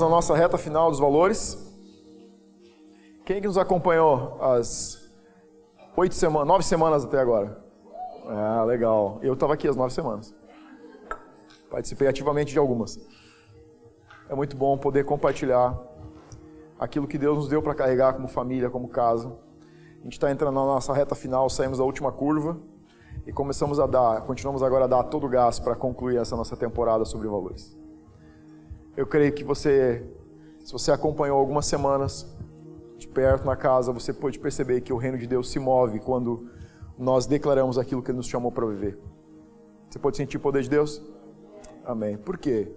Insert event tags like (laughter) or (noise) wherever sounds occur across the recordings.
na nossa reta final dos valores. Quem que nos acompanhou as oito semanas, nove semanas até agora? Ah, legal. Eu estava aqui as nove semanas. Participei ativamente de algumas. É muito bom poder compartilhar aquilo que Deus nos deu para carregar como família, como casa. A gente está entrando na nossa reta final, saímos da última curva e começamos a dar, continuamos agora a dar todo o gás para concluir essa nossa temporada sobre valores. Eu creio que você, se você acompanhou algumas semanas de perto na casa, você pode perceber que o reino de Deus se move quando nós declaramos aquilo que Ele nos chamou para viver. Você pode sentir o poder de Deus? Amém. Por quê?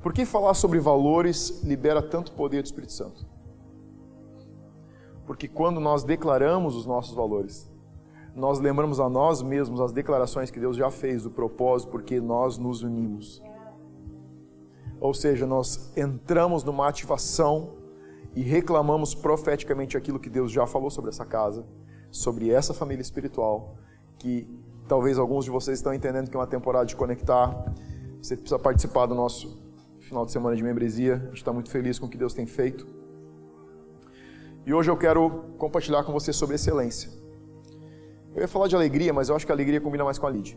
Por que falar sobre valores libera tanto poder do Espírito Santo? Porque quando nós declaramos os nossos valores, nós lembramos a nós mesmos as declarações que Deus já fez do propósito, porque nós nos unimos. Ou seja, nós entramos numa ativação e reclamamos profeticamente aquilo que Deus já falou sobre essa casa, sobre essa família espiritual, que talvez alguns de vocês estão entendendo que é uma temporada de conectar. Você precisa participar do nosso final de semana de membresia. A gente está muito feliz com o que Deus tem feito. E hoje eu quero compartilhar com você sobre excelência. Eu ia falar de alegria, mas eu acho que a alegria combina mais com a Lid.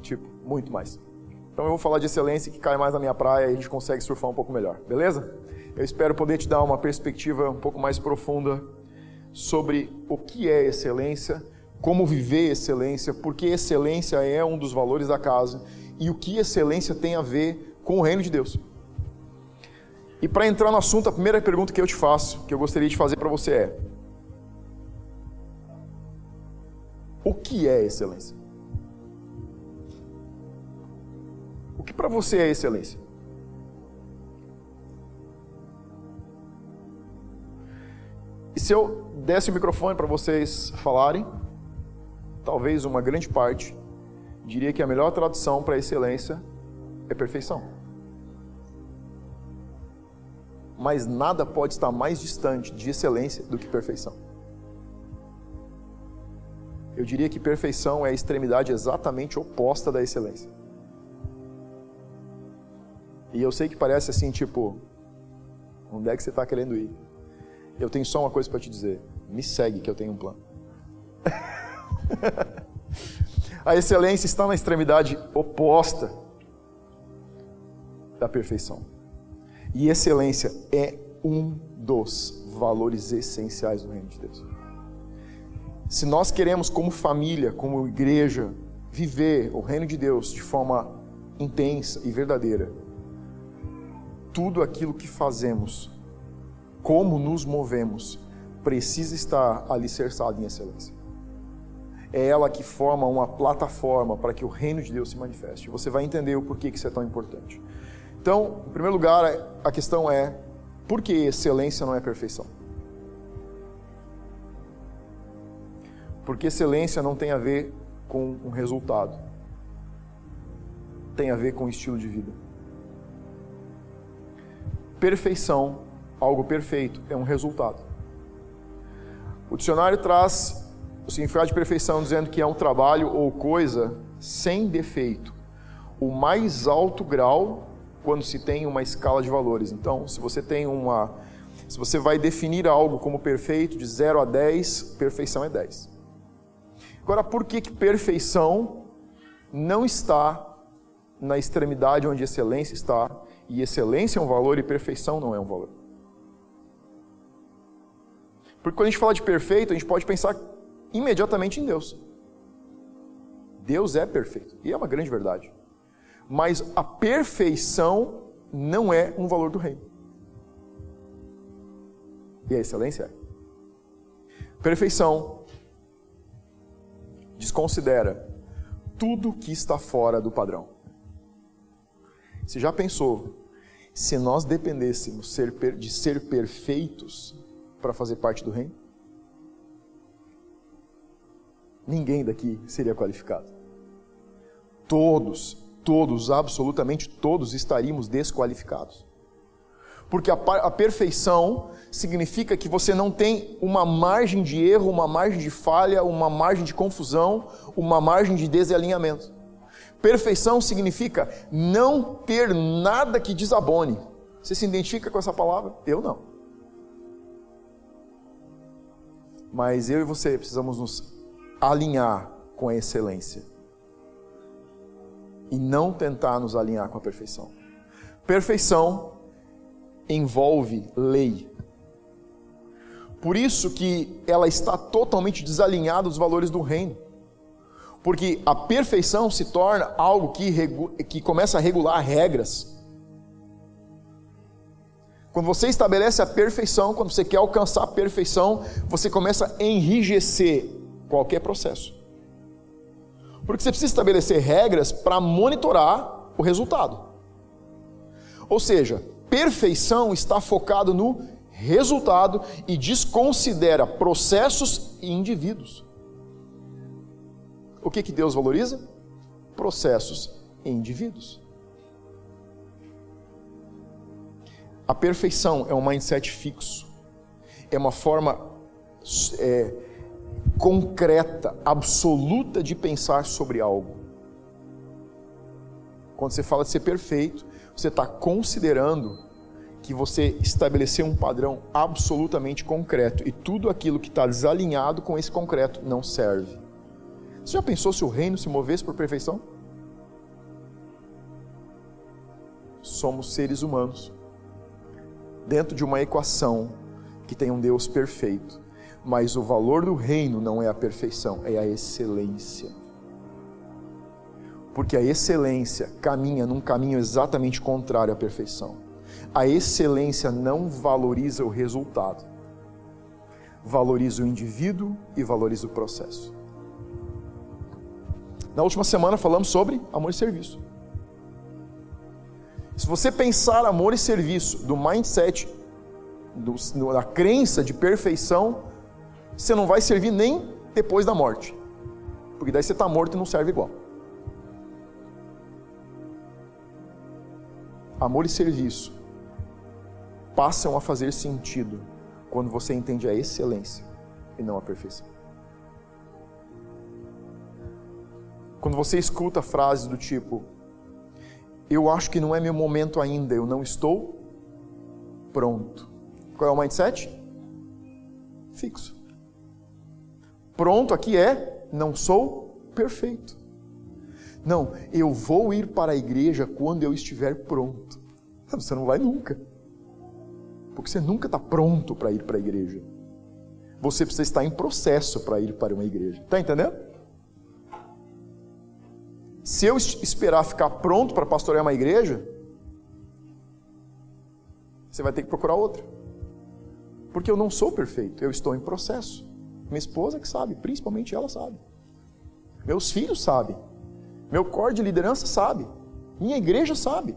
Tipo, muito mais. Então eu vou falar de excelência que cai mais na minha praia e a gente consegue surfar um pouco melhor, beleza? Eu espero poder te dar uma perspectiva um pouco mais profunda sobre o que é excelência, como viver excelência, porque excelência é um dos valores da casa e o que excelência tem a ver com o reino de Deus. E para entrar no assunto, a primeira pergunta que eu te faço, que eu gostaria de fazer para você é: O que é excelência? O que para você é excelência? E se eu desse o microfone para vocês falarem, talvez uma grande parte diria que a melhor tradução para excelência é perfeição. Mas nada pode estar mais distante de excelência do que perfeição. Eu diria que perfeição é a extremidade exatamente oposta da excelência. E eu sei que parece assim, tipo, onde é que você está querendo ir? Eu tenho só uma coisa para te dizer: me segue que eu tenho um plano. (laughs) a excelência está na extremidade oposta da perfeição. E excelência é um dos valores essenciais do reino de Deus. Se nós queremos, como família, como igreja, viver o reino de Deus de forma intensa e verdadeira, tudo aquilo que fazemos, como nos movemos, precisa estar alicerçado em excelência. É ela que forma uma plataforma para que o reino de Deus se manifeste. Você vai entender o porquê que isso é tão importante. Então, em primeiro lugar, a questão é: por que excelência não é perfeição? Porque excelência não tem a ver com um resultado, tem a ver com estilo de vida. Perfeição, algo perfeito, é um resultado. O dicionário traz o significado de perfeição dizendo que é um trabalho ou coisa sem defeito, o mais alto grau quando se tem uma escala de valores. Então, se você tem uma se você vai definir algo como perfeito de 0 a 10, perfeição é 10. Agora, por que, que perfeição não está na extremidade onde excelência está? E excelência é um valor e perfeição não é um valor. Porque quando a gente fala de perfeito, a gente pode pensar imediatamente em Deus. Deus é perfeito, e é uma grande verdade. Mas a perfeição não é um valor do reino. E a excelência é. Perfeição desconsidera tudo que está fora do padrão. Você já pensou se nós dependêssemos de ser perfeitos para fazer parte do reino? Ninguém daqui seria qualificado. Todos, todos, absolutamente todos estaríamos desqualificados. Porque a, a, perfeição significa que você não tem uma margem de erro, uma margem de falha, uma margem de confusão, uma margem de desalinhamento. Perfeição significa não ter nada que desabone. Você se identifica com essa palavra? Eu não. Mas eu e você precisamos nos alinhar com a excelência e não tentar nos alinhar com a perfeição. Perfeição envolve lei. Por isso que ela está totalmente desalinhada dos valores do reino. Porque a perfeição se torna algo que, que começa a regular regras. Quando você estabelece a perfeição, quando você quer alcançar a perfeição, você começa a enrijecer qualquer processo. Porque você precisa estabelecer regras para monitorar o resultado. Ou seja, perfeição está focado no resultado e desconsidera processos e indivíduos. O que, que Deus valoriza? Processos e indivíduos. A perfeição é um mindset fixo, é uma forma é, concreta, absoluta de pensar sobre algo. Quando você fala de ser perfeito, você está considerando que você estabeleceu um padrão absolutamente concreto e tudo aquilo que está desalinhado com esse concreto não serve. Você já pensou se o reino se movesse por perfeição? Somos seres humanos dentro de uma equação que tem um Deus perfeito, mas o valor do reino não é a perfeição, é a excelência. Porque a excelência caminha num caminho exatamente contrário à perfeição. A excelência não valoriza o resultado, valoriza o indivíduo e valoriza o processo. Na última semana falamos sobre amor e serviço. Se você pensar amor e serviço do mindset, do, da crença de perfeição, você não vai servir nem depois da morte. Porque daí você está morto e não serve igual. Amor e serviço passam a fazer sentido quando você entende a excelência e não a perfeição. Quando você escuta frases do tipo: Eu acho que não é meu momento ainda, eu não estou pronto. Qual é o mindset? Fixo. Pronto aqui é: não sou perfeito. Não, eu vou ir para a igreja quando eu estiver pronto. (laughs) Você não vai nunca. Porque você nunca está pronto para ir para a igreja. Você precisa estar em processo para ir para uma igreja. Está entendendo? Se eu esperar ficar pronto para pastorear uma igreja, você vai ter que procurar outra. Porque eu não sou perfeito, eu estou em processo. Minha esposa que sabe, principalmente ela sabe. Meus filhos sabem. Meu corpo de liderança sabe. Minha igreja sabe.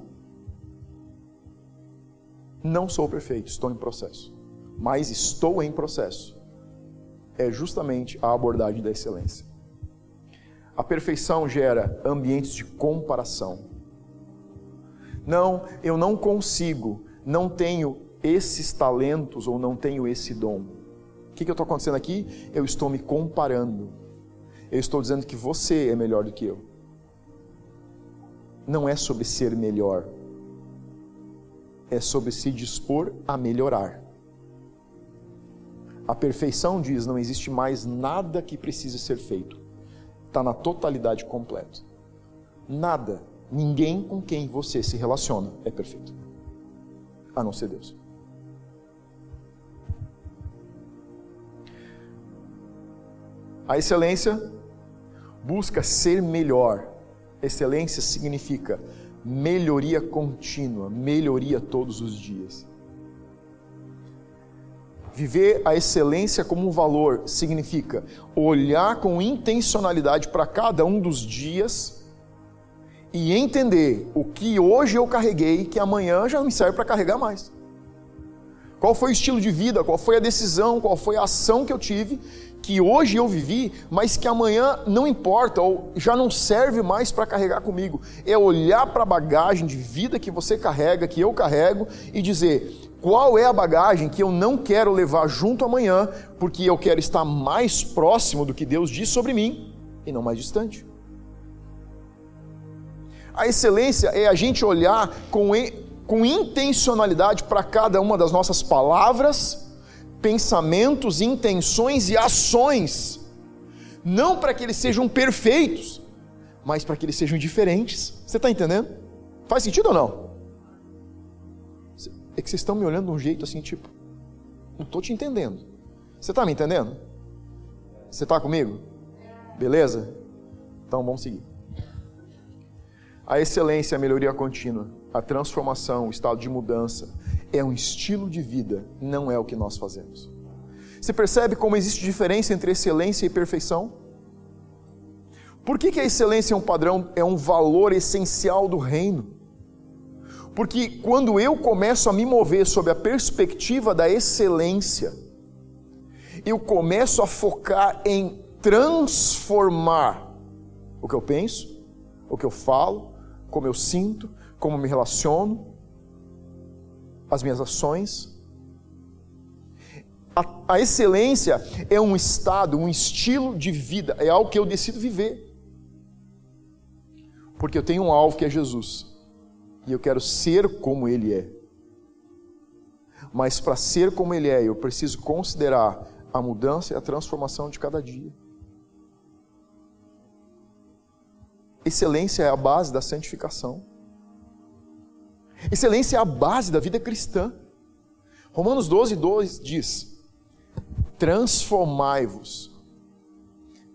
Não sou perfeito, estou em processo. Mas estou em processo. É justamente a abordagem da excelência. A perfeição gera ambientes de comparação. Não, eu não consigo, não tenho esses talentos ou não tenho esse dom. O que, que eu estou acontecendo aqui? Eu estou me comparando. Eu estou dizendo que você é melhor do que eu. Não é sobre ser melhor, é sobre se dispor a melhorar. A perfeição diz: não existe mais nada que precise ser feito está na totalidade completa. Nada, ninguém com quem você se relaciona é perfeito, a não ser Deus. A excelência busca ser melhor. Excelência significa melhoria contínua, melhoria todos os dias. Viver a excelência como um valor significa olhar com intencionalidade para cada um dos dias e entender o que hoje eu carreguei que amanhã já não me serve para carregar mais. Qual foi o estilo de vida, qual foi a decisão, qual foi a ação que eu tive que hoje eu vivi, mas que amanhã não importa ou já não serve mais para carregar comigo. É olhar para a bagagem de vida que você carrega, que eu carrego e dizer: qual é a bagagem que eu não quero levar junto amanhã, porque eu quero estar mais próximo do que Deus diz sobre mim e não mais distante. A excelência é a gente olhar com, com intencionalidade para cada uma das nossas palavras, pensamentos, intenções e ações. Não para que eles sejam perfeitos, mas para que eles sejam diferentes. Você está entendendo? Faz sentido ou não? É que vocês estão me olhando de um jeito assim, tipo, não estou te entendendo. Você está me entendendo? Você está comigo? Beleza? Então vamos seguir. A excelência, a melhoria contínua, a transformação, o estado de mudança, é um estilo de vida, não é o que nós fazemos. Você percebe como existe diferença entre excelência e perfeição? Por que, que a excelência é um padrão, é um valor essencial do reino? Porque quando eu começo a me mover sob a perspectiva da excelência, eu começo a focar em transformar o que eu penso, o que eu falo, como eu sinto, como me relaciono, as minhas ações. A, a, excelência é um estado, um estilo de vida, é algo que eu decido viver. Porque eu tenho um alvo que é Jesus, e eu quero ser como Ele é. Mas para ser como Ele é, eu preciso considerar a mudança e a transformação de cada dia. Excelência é a base da santificação. Excelência é a base da vida cristã. Romanos 12, 2 diz: Transformai-vos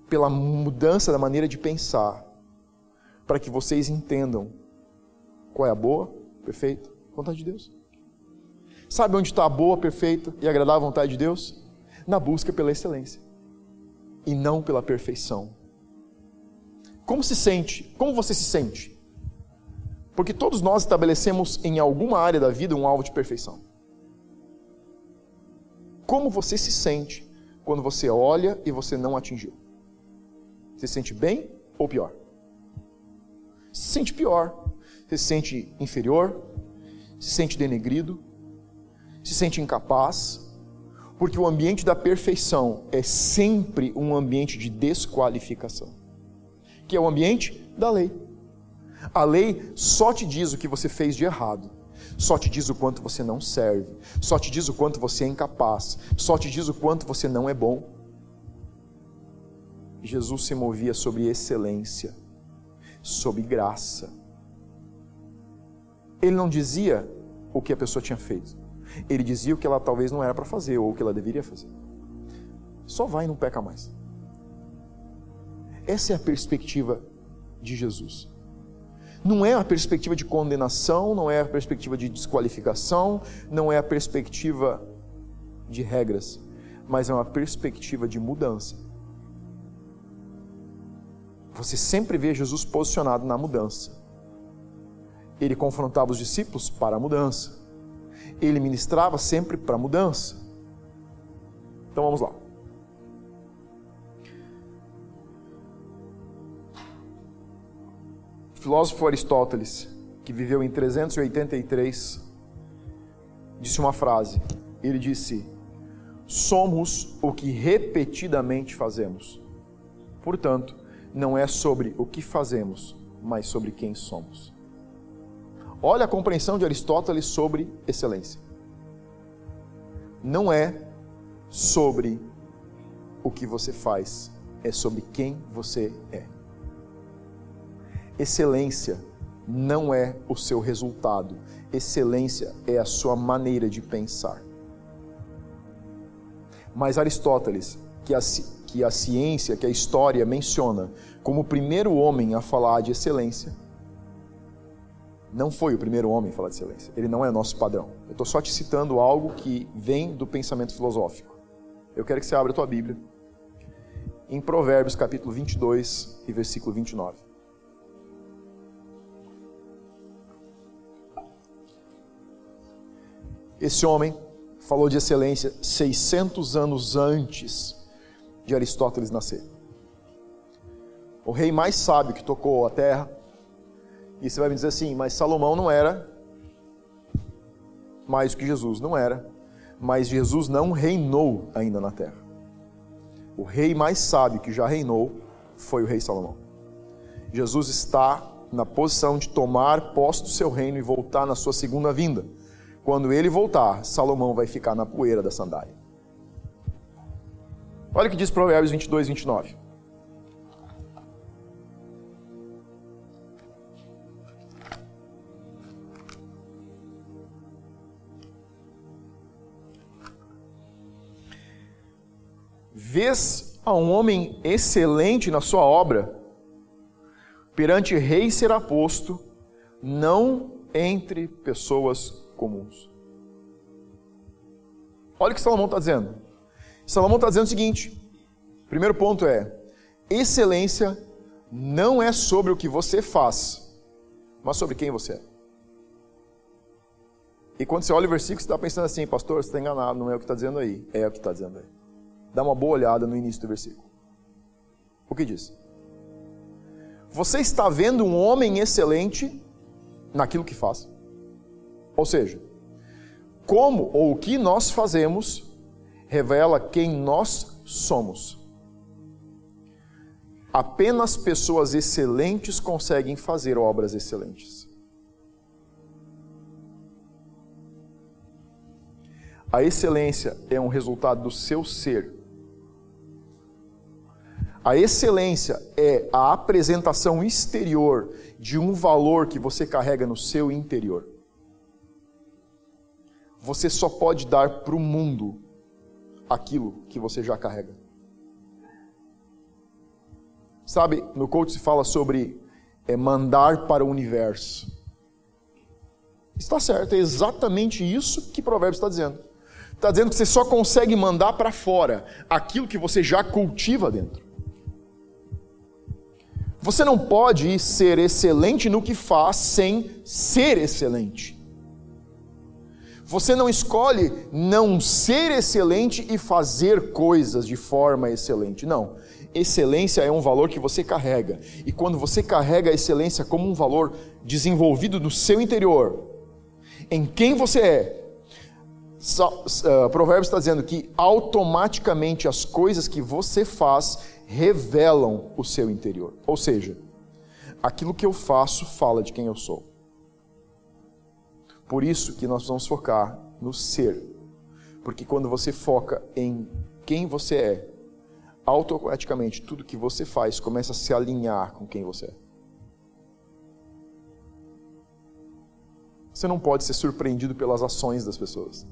pela mudança da maneira de pensar, para que vocês entendam qual é a boa, perfeita vontade de Deus. Sabe onde está a boa, perfeita e agradável vontade de Deus? Na busca pela excelência e não pela perfeição. Como se sente? Como você se sente? Porque todos nós estabelecemos em alguma área da vida um alvo de perfeição. Como você se sente quando você olha e você não atingiu? Você se sente bem ou pior? Se sente pior. Você se sente inferior? Se sente denegrido? Se sente incapaz? Porque o ambiente da perfeição é sempre um ambiente de desqualificação que é o ambiente da lei. A lei só te diz o que você fez de errado, só te diz o quanto você não serve, só te diz o quanto você é incapaz, só te diz o quanto você não é bom. Jesus se movia sobre excelência, sobre graça. Ele não dizia o que a pessoa tinha feito, ele dizia o que ela talvez não era para fazer ou o que ela deveria fazer. Só vai e não peca mais. Essa é a perspectiva de Jesus. Não é a perspectiva de condenação, não é a perspectiva de desqualificação, não é a perspectiva de regras, mas é uma perspectiva de mudança. Você sempre vê Jesus posicionado na mudança. Ele confrontava os discípulos para a mudança. Ele ministrava sempre para a mudança. Então vamos lá. Filósofo Aristóteles, que viveu em 383, disse uma frase. Ele disse: Somos o que repetidamente fazemos. Portanto, não é sobre o que fazemos, mas sobre quem somos. Olha a compreensão de Aristóteles sobre excelência. Não é sobre o que você faz, é sobre quem você é. Excelência não é o seu resultado, excelência é a sua maneira de pensar. Mas Aristóteles, que a, que a ciência, que a história menciona como o primeiro homem a falar de excelência, não foi o primeiro homem a falar de excelência. Ele não é nosso padrão. Eu estou só te citando algo que vem do pensamento filosófico. Eu quero que você abra a tua Bíblia em Provérbios capítulo 22 e versículo 29. Esse homem falou de excelência 600 anos antes de Aristóteles nascer. O rei mais sábio que tocou a terra. E você vai me dizer assim, mas Salomão não era mais do que Jesus, não era. Mas Jesus não reinou ainda na terra. O rei mais sábio que já reinou foi o rei Salomão. Jesus está na posição de tomar posse do seu reino e voltar na sua segunda vinda. Quando ele voltar, Salomão vai ficar na poeira da sandália. Olha o que diz Provérbios 22, 29. Vês a um homem excelente na sua obra, perante rei será posto, não entre pessoas comuns. Olha o que Salomão está dizendo. Salomão está dizendo o seguinte: primeiro ponto é, excelência não é sobre o que você faz, mas sobre quem você é. E quando você olha o versículo, você está pensando assim, pastor, você está enganado, não é o que está dizendo aí. É o que está dizendo aí. Dá uma boa olhada no início do versículo. O que diz? Você está vendo um homem excelente naquilo que faz. Ou seja, como ou o que nós fazemos revela quem nós somos. Apenas pessoas excelentes conseguem fazer obras excelentes. A excelência é um resultado do seu ser a excelência é a apresentação exterior de um valor que você carrega no seu interior. Você só pode dar para o mundo aquilo que você já carrega. Sabe, no coach se fala sobre é, mandar para o universo. Está certo, é exatamente isso que Provérbios está dizendo. Está dizendo que você só consegue mandar para fora aquilo que você já cultiva dentro. Você não pode ser excelente no que faz sem ser excelente. Você não escolhe não ser excelente e fazer coisas de forma excelente. Não. Excelência é um valor que você carrega. E quando você carrega a excelência como um valor desenvolvido no seu interior, em quem você é, uh, Provérbios está dizendo que automaticamente as coisas que você faz revelam o seu interior. Ou seja, aquilo que eu faço fala de quem eu sou. Por isso que nós vamos focar no ser. Porque quando você foca em quem você é, automaticamente tudo que você faz começa a se alinhar com quem você é. Você não pode ser surpreendido pelas ações das pessoas.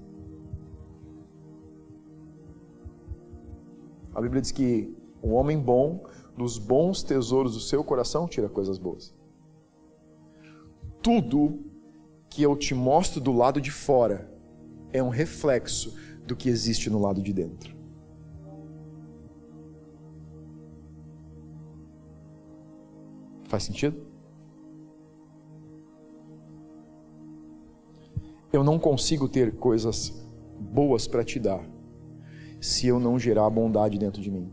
A Bíblia diz que um homem bom, dos bons tesouros do seu coração, tira coisas boas. Tudo que eu te mostro do lado de fora é um reflexo do que existe no lado de dentro. Faz sentido? Eu não consigo ter coisas boas para te dar se eu não gerar bondade dentro de mim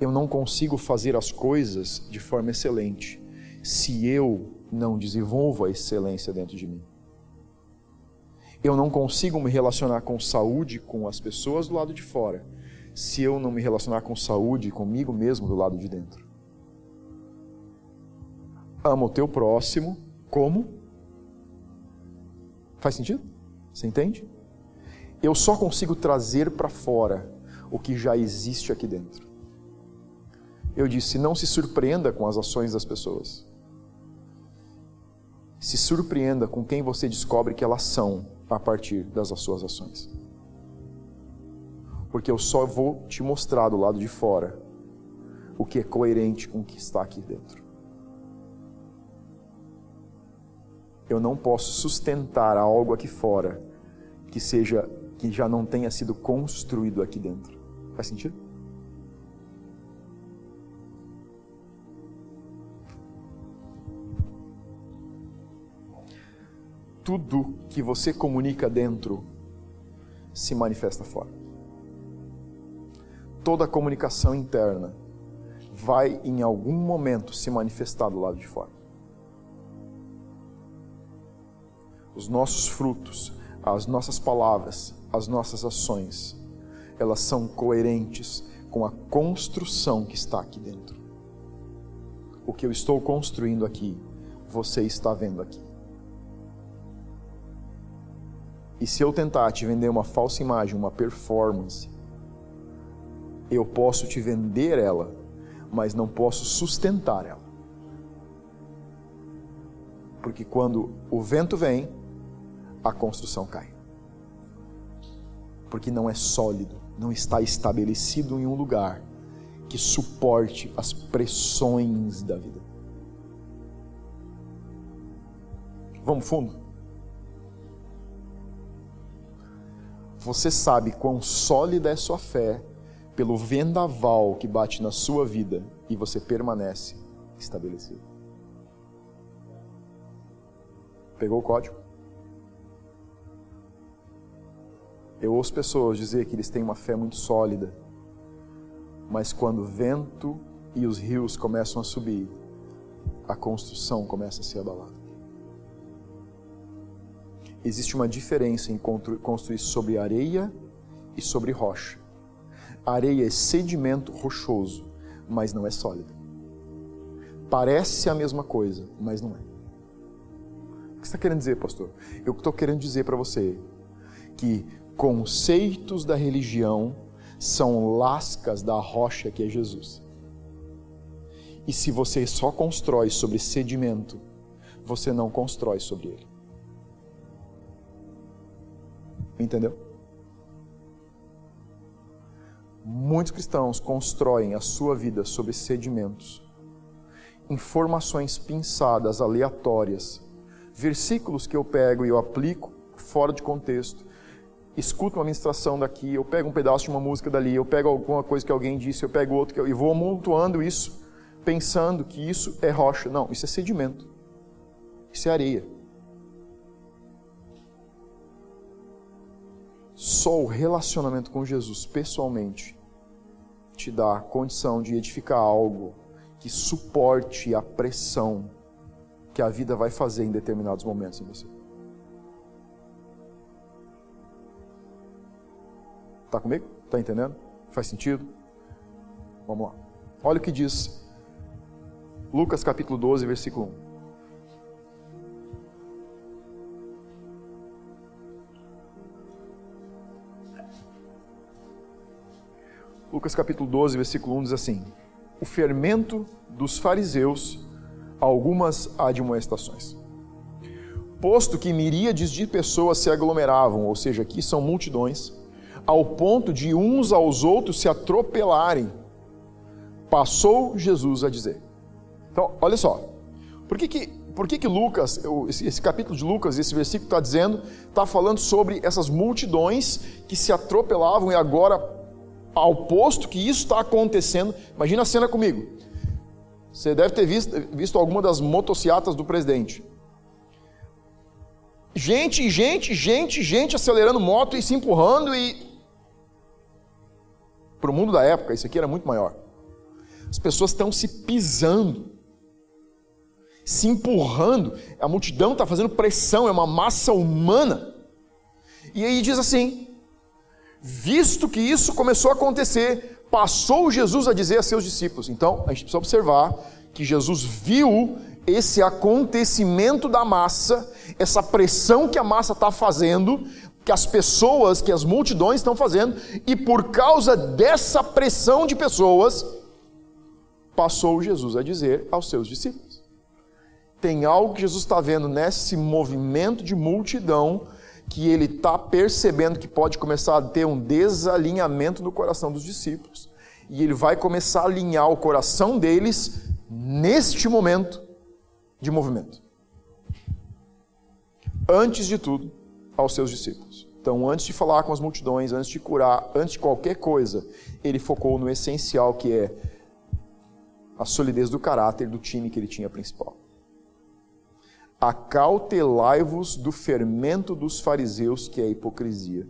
eu não consigo fazer as coisas de forma excelente se eu não desenvolvo a excelência dentro de mim. Eu não consigo me relacionar com saúde com as pessoas do lado de fora se eu não me relacionar com saúde comigo mesmo do lado de dentro. Ama o teu próximo como? Faz sentido? Você entende? Eu só consigo trazer para fora o que já existe aqui dentro. Eu disse: não se surpreenda com as ações das pessoas. Se surpreenda com quem você descobre que elas são a partir das suas ações. Porque eu só vou te mostrar do lado de fora o que é coerente com o que está aqui dentro. Eu não posso sustentar algo aqui fora que seja que já não tenha sido construído aqui dentro. Faz sentido? Tudo que você comunica dentro se manifesta fora. Toda comunicação interna vai em algum momento se manifestar do lado de fora. Os nossos frutos, as nossas palavras, as nossas ações, elas são coerentes com a construção que está aqui dentro. o que eu estou construindo aqui, você está vendo aqui. E se eu tentar te vender uma falsa imagem, uma performance, eu posso te vender ela, mas não posso sustentar ela. Porque quando o vento vem, a construção cai. Porque não é sólido, não está estabelecido em um lugar que suporte as pressões da vida. Vamos fundo? Você sabe quão sólida é sua fé pelo vendaval que bate na sua vida e você permanece estabelecido. Pegou o código? Eu ouço pessoas dizer que eles têm uma fé muito sólida, mas quando o vento e os rios começam a subir, a construção começa a ser abalada. Existe uma diferença em construir sobre areia e sobre rocha. areia é sedimento rochoso, mas não é sólida. Parece a mesma coisa, mas não é. O que você está querendo dizer, pastor? Eu estou querendo dizer para você que conceitos da religião são lascas da rocha que é Jesus. E se você só constrói sobre sedimento, você não constrói sobre ele. Entendeu? Muitos cristãos constroem a sua vida sobre sedimentos, informações pinçadas, aleatórias, versículos que eu pego e eu aplico fora de contexto, escuto uma ministração daqui, eu pego um pedaço de uma música dali, eu pego alguma coisa que alguém disse, eu pego outro, e vou amontoando isso, pensando que isso é rocha. Não, isso é sedimento. Isso é areia. Só o relacionamento com Jesus pessoalmente te dá a condição de edificar algo que suporte a pressão que a vida vai fazer em determinados momentos em você. Está comigo? Está entendendo? Faz sentido? Vamos lá. Olha o que diz Lucas capítulo 12, versículo 1. Lucas capítulo 12, versículo 1 diz assim: O fermento dos fariseus algumas admoestações. Posto que miríades de pessoas se aglomeravam, ou seja, aqui são multidões, ao ponto de uns aos outros se atropelarem, passou Jesus a dizer. Então, olha só, por que que, por que, que Lucas, esse, capítulo de Lucas, esse versículo está dizendo, está falando sobre essas multidões que se atropelavam e agora, ao posto que isso está acontecendo, imagina a cena comigo. Você deve ter visto, visto alguma das motocicletas do presidente. Gente, gente, gente, gente acelerando moto e se empurrando e para o mundo da época, isso aqui era muito maior. As pessoas estão se pisando, se empurrando, a multidão está fazendo pressão, é uma massa humana. E aí diz assim: visto que isso começou a acontecer, passou Jesus a dizer a seus discípulos. Então, a gente precisa observar que Jesus viu esse acontecimento da massa, essa pressão que a massa está fazendo, que as pessoas, que as multidões estão fazendo, e por causa dessa pressão de pessoas, passou Jesus a dizer aos seus discípulos. Tem algo que Jesus está vendo nesse movimento de multidão que ele está percebendo que pode começar a ter um desalinhamento no coração dos discípulos. E ele vai começar a alinhar o coração deles neste momento de movimento. Antes de tudo, aos seus discípulos. Então, antes de falar com as multidões, antes de curar, antes de qualquer coisa, ele focou no essencial que é a solidez do caráter do time que ele tinha principal. Acautelai-vos do fermento dos fariseus, que é a hipocrisia.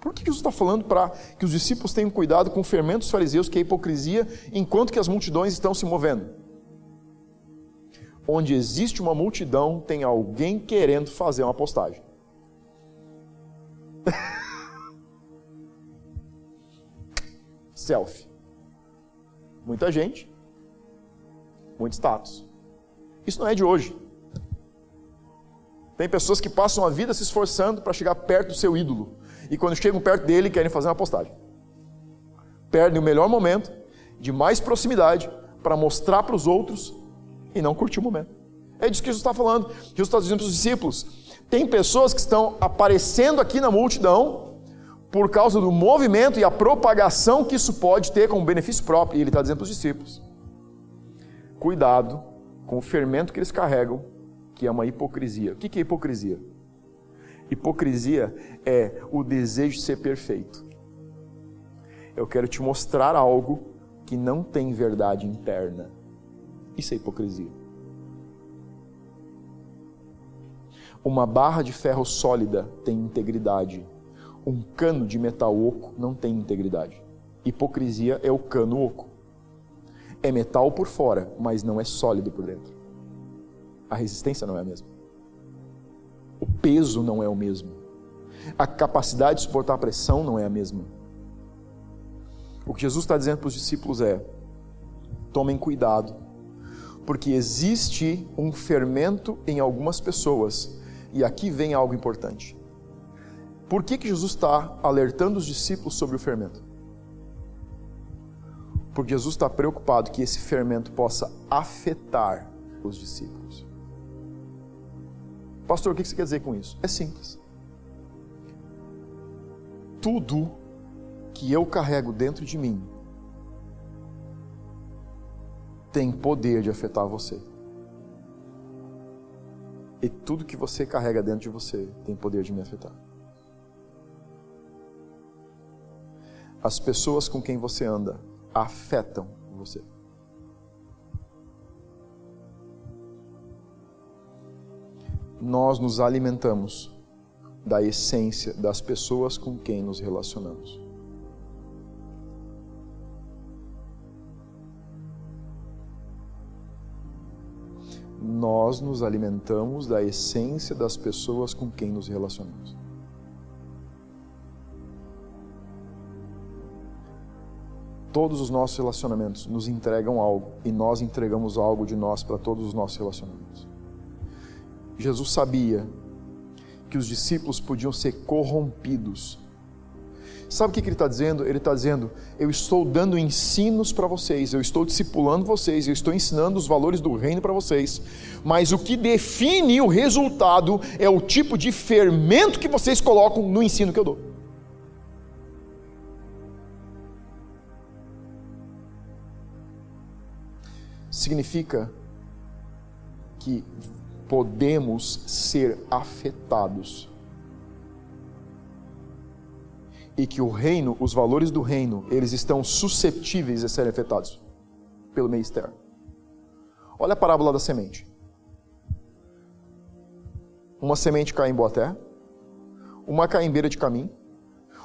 Por que Jesus está falando para que os discípulos tenham cuidado com o fermento dos fariseus, que é a hipocrisia, enquanto que as multidões estão se movendo? Onde existe uma multidão, tem alguém querendo fazer uma postagem. (laughs) Selfie. Muita gente muito status. Isso não é de hoje. Tem pessoas que passam a vida se esforçando para chegar perto do seu ídolo. E quando chegam perto dele, querem fazer uma postagem. Perdem o melhor momento, de mais proximidade, para mostrar para os outros e não curtir o momento. É disso que Jesus está falando. Jesus está dizendo para os discípulos: tem pessoas que estão aparecendo aqui na multidão por causa do movimento e a propagação que isso pode ter como benefício próprio. E ele está dizendo para os discípulos: cuidado com o fermento que eles carregam, que é uma hipocrisia. O que é hipocrisia? Hipocrisia é o desejo de ser perfeito. Eu quero te mostrar algo que não tem verdade interna. Isso é hipocrisia. Uma barra de ferro sólida tem integridade. Um cano de metal oco não tem integridade. Hipocrisia é o cano oco. É metal por fora, mas não é sólido por dentro. A resistência não é a mesma. O peso não é o mesmo. A capacidade de suportar a pressão não é a mesma. O que Jesus está dizendo para os discípulos é: tomem cuidado, porque existe um fermento em algumas pessoas e aqui vem algo importante. Por que, que Jesus está alertando os discípulos sobre o fermento? Porque Jesus está preocupado que esse fermento possa afetar os discípulos. Pastor, o que você quer dizer com isso? É simples. Tudo que eu carrego dentro de mim tem poder de afetar você. E tudo que você carrega dentro de você tem poder de me afetar. As pessoas com quem você anda afetam você. Nós nos alimentamos da essência das pessoas com quem nos relacionamos. nós nos alimentamos da essência das pessoas com quem nos relacionamos. Todos os nossos relacionamentos nos entregam algo e nós entregamos algo de nós para todos os nossos relacionamentos. Jesus sabia que os discípulos podiam ser corrompidos Sabe o que ele está dizendo? Ele está dizendo: eu estou dando ensinos para vocês, eu estou discipulando vocês, eu estou ensinando os valores do reino para vocês, mas o que define o resultado é o tipo de fermento que vocês colocam no ensino que eu dou. Significa que podemos ser afetados e que o reino, os valores do reino, eles estão susceptíveis a serem afetados pelo meio externo. Olha a parábola da semente. Uma semente cai em boa terra, uma cai em beira de caminho,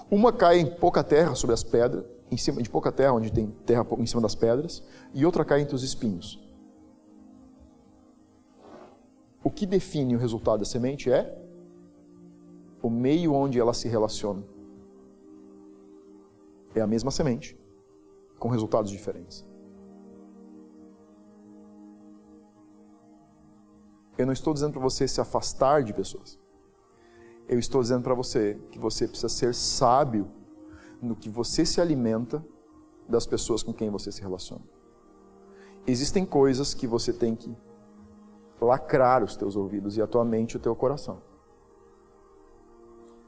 uma cai em pouca terra sobre as pedras, em cima de pouca terra, onde tem terra em cima das pedras, e outra cai entre os espinhos. O que define o resultado da semente é o meio onde ela se relaciona. É a mesma semente, com resultados diferentes. Eu não estou dizendo para você se afastar de pessoas. Eu estou dizendo para você que você precisa ser sábio no que você se alimenta das pessoas com quem você se relaciona. Existem coisas que você tem que lacrar os teus ouvidos e a tua mente e o teu coração.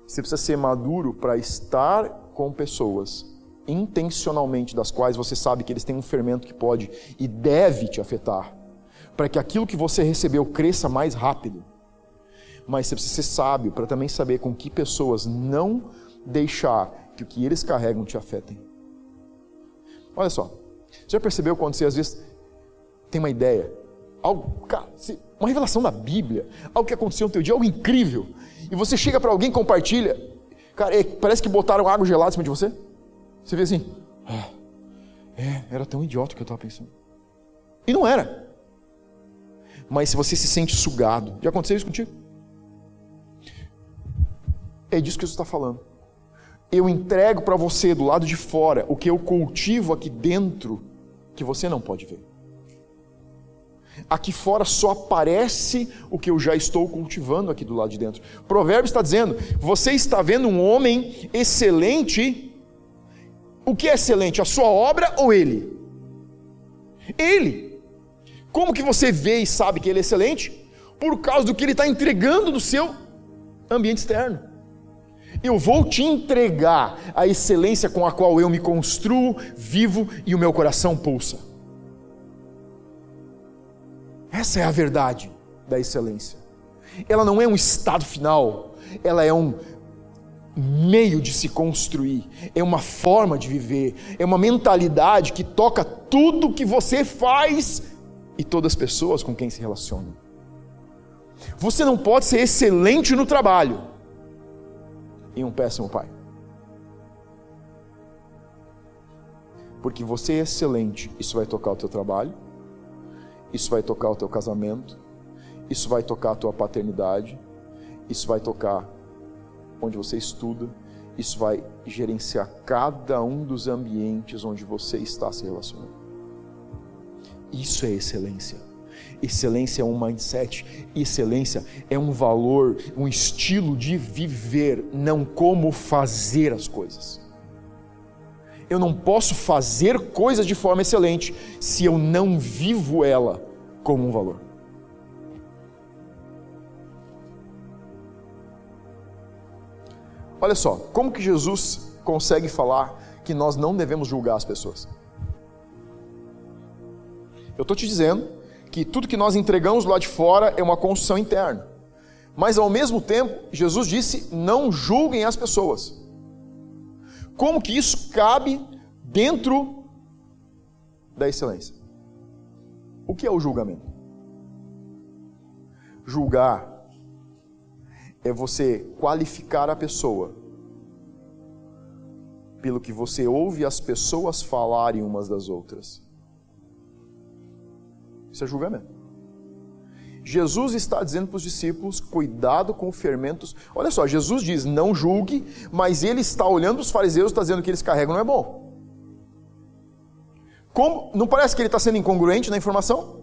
Você precisa ser maduro para estar com pessoas intencionalmente das quais você sabe que eles têm um fermento que pode e deve te afetar, para que aquilo que você recebeu cresça mais rápido. Mas você precisa ser sábio para também saber com que pessoas não deixar que o que eles carregam te afetem. Olha só, você já percebeu quando você às vezes tem uma ideia, algo, cara, uma revelação da Bíblia, algo que aconteceu no teu dia, algo incrível, e você chega para alguém compartilha, cara, é, parece que botaram água gelada em cima de você. Você vê assim, ah, é, era tão idiota que eu estava pensando. E não era. Mas se você se sente sugado, já aconteceu isso contigo? É disso que Jesus está falando. Eu entrego para você do lado de fora o que eu cultivo aqui dentro que você não pode ver. Aqui fora só aparece o que eu já estou cultivando aqui do lado de dentro. Provérbio está dizendo: você está vendo um homem excelente. O que é excelente? A sua obra ou ele? Ele. Como que você vê e sabe que ele é excelente? Por causa do que ele está entregando no seu ambiente externo. Eu vou te entregar a excelência com a qual eu me construo, vivo e o meu coração pulsa. Essa é a verdade da excelência. Ela não é um estado final, ela é um meio de se construir, é uma forma de viver, é uma mentalidade que toca tudo que você faz e todas as pessoas com quem se relaciona. Você não pode ser excelente no trabalho e um péssimo pai. Porque você é excelente, isso vai tocar o teu trabalho, isso vai tocar o teu casamento, isso vai tocar a tua paternidade, isso vai tocar onde você estuda, isso vai gerenciar cada um dos ambientes onde você está se relacionando. Isso é excelência. Excelência é um mindset, excelência é um valor, um estilo de viver, não como fazer as coisas. Eu não posso fazer coisas de forma excelente se eu não vivo ela como um valor. Olha só, como que Jesus consegue falar que nós não devemos julgar as pessoas? Eu estou te dizendo que tudo que nós entregamos lá de fora é uma construção interna. Mas ao mesmo tempo, Jesus disse: não julguem as pessoas. Como que isso cabe dentro da excelência? O que é o julgamento? Julgar é você qualificar a pessoa pelo que você ouve as pessoas falarem umas das outras. Isso é julgamento. Jesus está dizendo para os discípulos: cuidado com fermentos. Olha só, Jesus diz: não julgue, mas ele está olhando os fariseus e está dizendo que eles carregam não é bom. Como, não parece que ele está sendo incongruente na informação?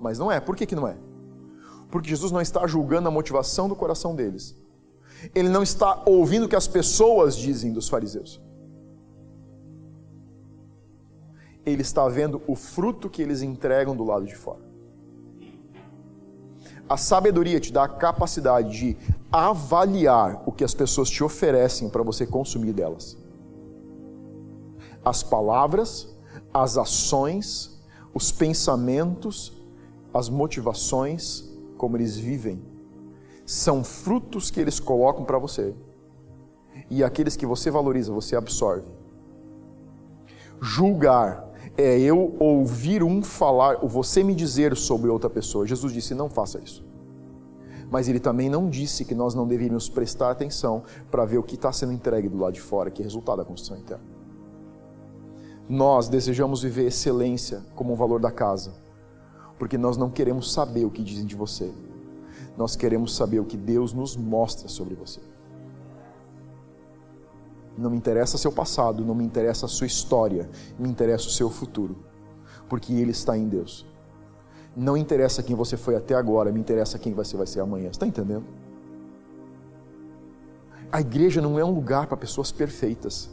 Mas não é. Por que, que não é? Porque Jesus não está julgando a motivação do coração deles. Ele não está ouvindo o que as pessoas dizem dos fariseus. Ele está vendo o fruto que eles entregam do lado de fora. A sabedoria te dá a capacidade de avaliar o que as pessoas te oferecem para você consumir delas. As palavras, as ações, os pensamentos, as motivações, como eles vivem, são frutos que eles colocam para você. E aqueles que você valoriza, você absorve. Julgar é eu ouvir um falar, ou você me dizer sobre outra pessoa. Jesus disse: não faça isso. Mas ele também não disse que nós não deveríamos prestar atenção para ver o que está sendo entregue do lado de fora, que é resultado da construção interna. Nós desejamos viver excelência como um valor da casa, porque nós não queremos saber o que dizem de você, nós queremos saber o que Deus nos mostra sobre você. Não me interessa seu passado, não me interessa a sua história, me interessa o seu futuro, porque Ele está em Deus. Não interessa quem você foi até agora, me interessa quem você vai ser amanhã. Está entendendo? A igreja não é um lugar para pessoas perfeitas.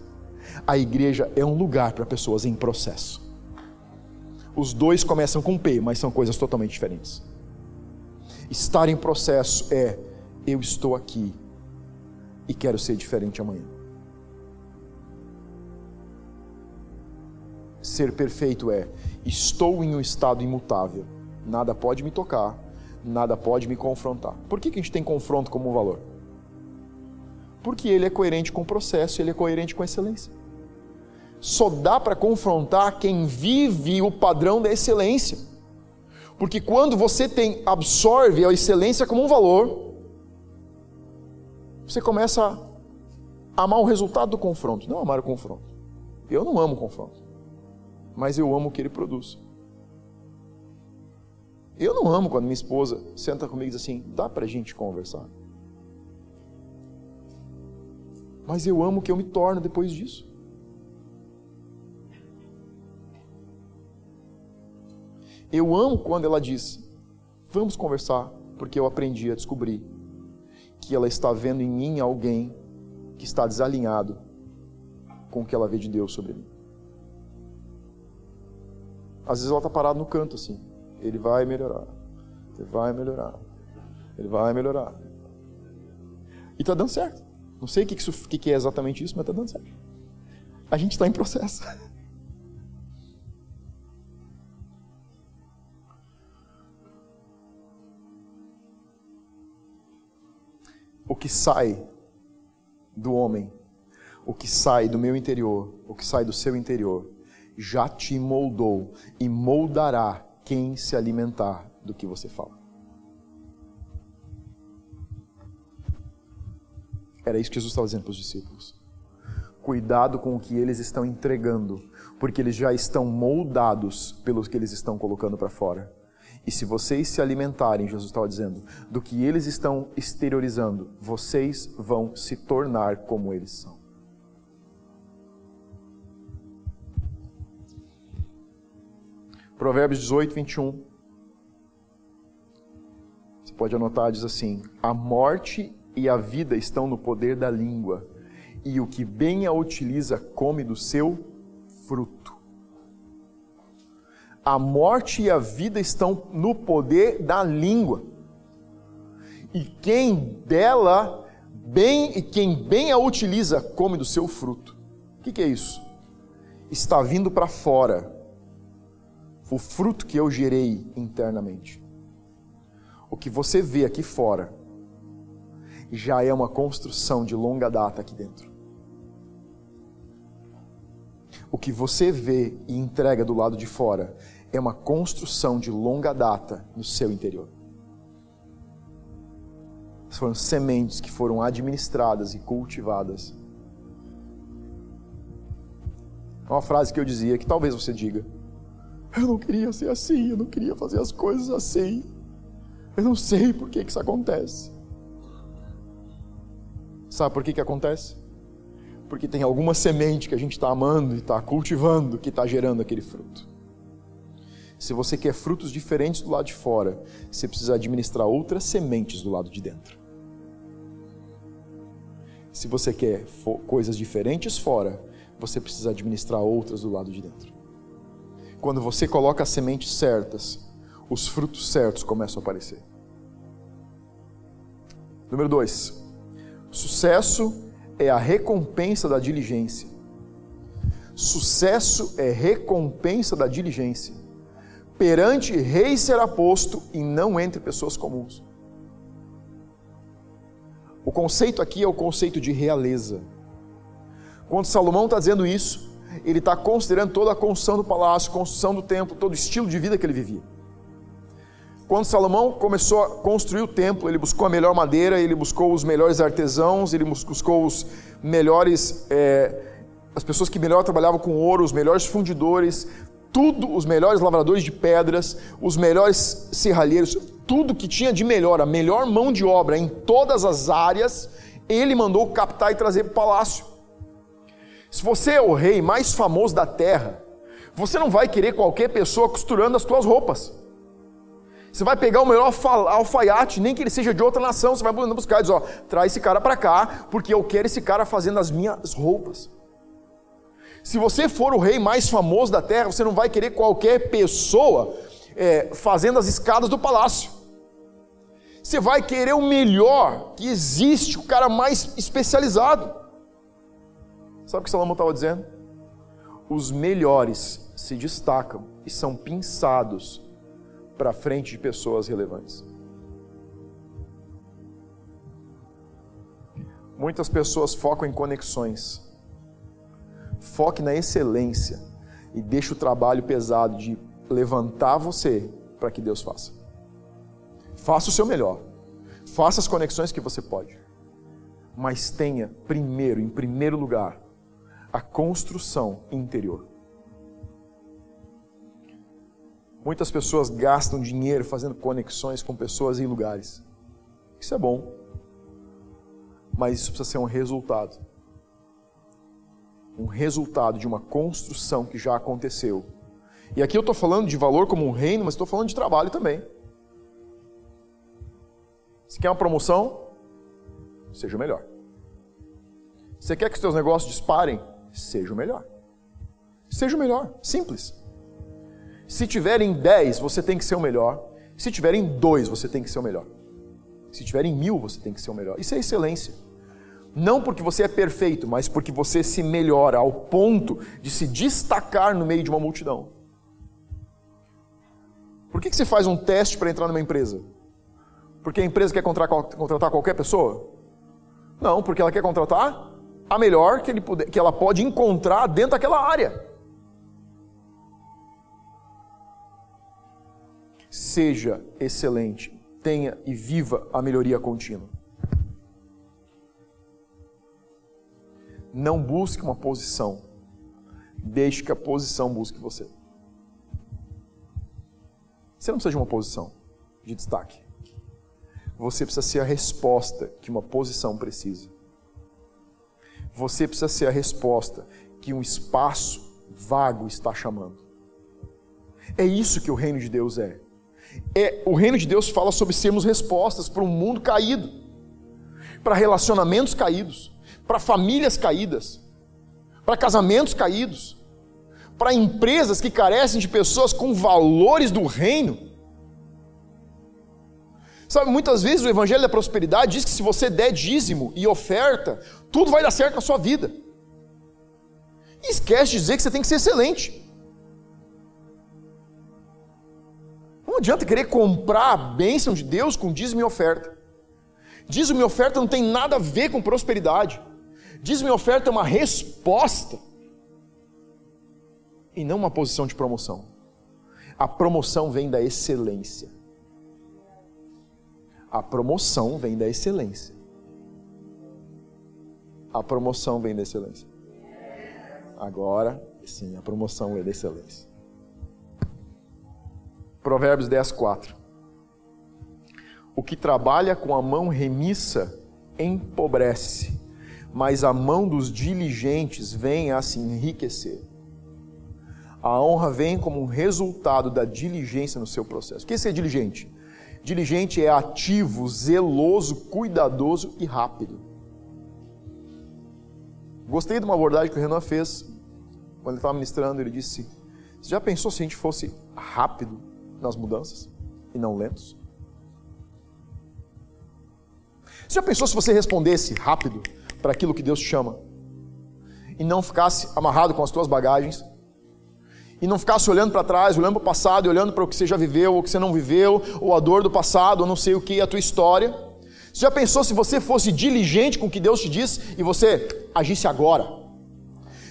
A igreja é um lugar para pessoas em processo. Os dois começam com P, mas são coisas totalmente diferentes. Estar em processo é eu estou aqui e quero ser diferente amanhã. Ser perfeito é: estou em um estado imutável, nada pode me tocar, nada pode me confrontar. Por que, que a gente tem confronto como valor? Porque ele é coerente com o processo, ele é coerente com a excelência. Só dá para confrontar quem vive o padrão da excelência. Porque quando você tem absorve a excelência como um valor, você começa a amar o resultado do confronto, não amar o confronto. Eu não amo confronto mas eu amo o que ele produz. Eu não amo quando minha esposa senta comigo e diz assim: dá para a gente conversar. Mas eu amo o que eu me torno depois disso. Eu amo quando ela diz: Vamos conversar, porque eu aprendi a descobrir que ela está vendo em mim alguém que está desalinhado com o que ela vê de Deus sobre mim. Às vezes ela está parada no canto assim. Ele vai melhorar. Ele vai melhorar. Ele vai melhorar. E está dando certo. Não sei o que, que, que é exatamente isso, mas está dando certo. A gente está em processo. O que sai do homem, o que sai do meu interior, o que sai do seu interior, já te moldou e moldará quem se alimentar do que você fala. Era isso que Jesus estava dizendo para os discípulos. Cuidado com o que eles estão entregando, porque eles já estão moldados pelo que eles estão colocando para fora. E se vocês se alimentarem, Jesus estava dizendo, do que eles estão exteriorizando, vocês vão se tornar como eles são. Provérbios 18, 21. Você pode anotar, diz assim: A morte e a vida estão no poder da língua, e o que bem a utiliza come do seu fruto. A morte e a vida estão no poder da língua. E quem dela bem e quem bem a utiliza come do seu fruto. O que, que é isso? Está vindo para fora o fruto que eu gerei internamente. O que você vê aqui fora já é uma construção de longa data aqui dentro. O que você vê e entrega do lado de fora é uma construção de longa data no seu interior. Foram sementes que foram administradas e cultivadas. É uma frase que eu dizia que talvez você diga. Eu não queria ser assim, eu não queria fazer as coisas assim. Eu não sei por que, que isso acontece. Sabe por que, que acontece? Porque tem alguma semente que a gente está amando e está cultivando que está gerando aquele fruto. Se você quer frutos diferentes do lado de fora, você precisa administrar outras sementes do lado de dentro. Se você quer coisas diferentes fora, você precisa administrar outras do lado de dentro. Quando você coloca as sementes certas, os frutos certos começam a aparecer. Número 2. Sucesso é a recompensa da diligência. Sucesso é recompensa da diligência. Perante rei será posto e não entre pessoas comuns. O conceito aqui é o conceito de realeza. Quando Salomão está dizendo isso, ele está considerando toda a construção do palácio, construção do templo, todo o estilo de vida que ele vivia. Quando Salomão começou a construir o templo, ele buscou a melhor madeira, ele buscou os melhores artesãos, ele buscou os melhores, é, as pessoas que melhor trabalhavam com ouro, os melhores fundidores, tudo, os melhores lavradores de pedras, os melhores serralheiros, tudo que tinha de melhor, a melhor mão de obra em todas as áreas, ele mandou captar e trazer para o palácio. Se você é o rei mais famoso da terra, você não vai querer qualquer pessoa costurando as suas roupas. Você vai pegar o melhor alfaiate, nem que ele seja de outra nação, você vai buscar e diz, ó, traz esse cara para cá, porque eu quero esse cara fazendo as minhas roupas. Se você for o rei mais famoso da terra, você não vai querer qualquer pessoa é, fazendo as escadas do palácio. Você vai querer o melhor que existe, o cara mais especializado. Sabe o que Salomão estava dizendo? Os melhores se destacam e são pinçados para frente de pessoas relevantes. Muitas pessoas focam em conexões. Foque na excelência e deixe o trabalho pesado de levantar você para que Deus faça. Faça o seu melhor. Faça as conexões que você pode. Mas tenha primeiro, em primeiro lugar, a construção interior. Muitas pessoas gastam dinheiro fazendo conexões com pessoas em lugares. Isso é bom. Mas isso precisa ser um resultado. Um resultado de uma construção que já aconteceu E aqui eu estou falando de valor como um reino, mas estou falando de trabalho também. Se quer uma promoção, seja o melhor. Você quer que os seus negócios disparem? Seja o melhor. Seja o melhor, simples. Se tiverem 10, você tem que ser o melhor. Se tiverem dois, você tem que ser o melhor. Se tiverem mil, você tem que ser o melhor. Isso é excelência. Não porque você é perfeito, mas porque você se melhora ao ponto de se destacar no meio de uma multidão. Por que, que você faz um teste para entrar numa empresa? Porque a empresa quer contratar qualquer pessoa? Não, porque ela quer contratar a melhor que, ele puder, que ela pode encontrar dentro daquela área. Seja excelente, tenha e viva a melhoria contínua. Não busque uma posição, deixe que a posição busque você. Você não precisa de uma posição de destaque. Você precisa ser a resposta que uma posição precisa. Você precisa ser a resposta que um espaço vago está chamando. É isso que o reino de Deus é. é o reino de Deus fala sobre sermos respostas para um mundo caído, para relacionamentos caídos, para famílias caídas, para casamentos caídos, para empresas que carecem de pessoas com valores do reino. Sabe, muitas vezes o Evangelho da Prosperidade diz que se você der dízimo e oferta, tudo vai dar certo na sua vida. E esquece de dizer que você tem que ser excelente. Não adianta querer comprar a bênção de Deus com dízimo e oferta. Dízimo e oferta não tem nada a ver com prosperidade. Dízimo e oferta é uma resposta e não uma posição de promoção. A promoção vem da excelência. A promoção vem da excelência. A promoção vem da excelência. Agora, sim, a promoção vem da excelência. Provérbios 10, 4. O que trabalha com a mão remissa empobrece, mas a mão dos diligentes vem a se enriquecer. A honra vem como um resultado da diligência no seu processo. O que é ser diligente? Diligente é ativo, zeloso, cuidadoso e rápido. Gostei de uma abordagem que o Renan fez quando ele estava ministrando. Ele disse: Você já pensou se a gente fosse rápido nas mudanças e não lentos? Você já pensou se você respondesse rápido para aquilo que Deus te chama e não ficasse amarrado com as tuas bagagens? E não ficasse olhando para trás, olhando para o passado e olhando para o que você já viveu, ou o que você não viveu, ou a dor do passado, ou não sei o que, a tua história. Você já pensou se você fosse diligente com o que Deus te diz e você agisse agora?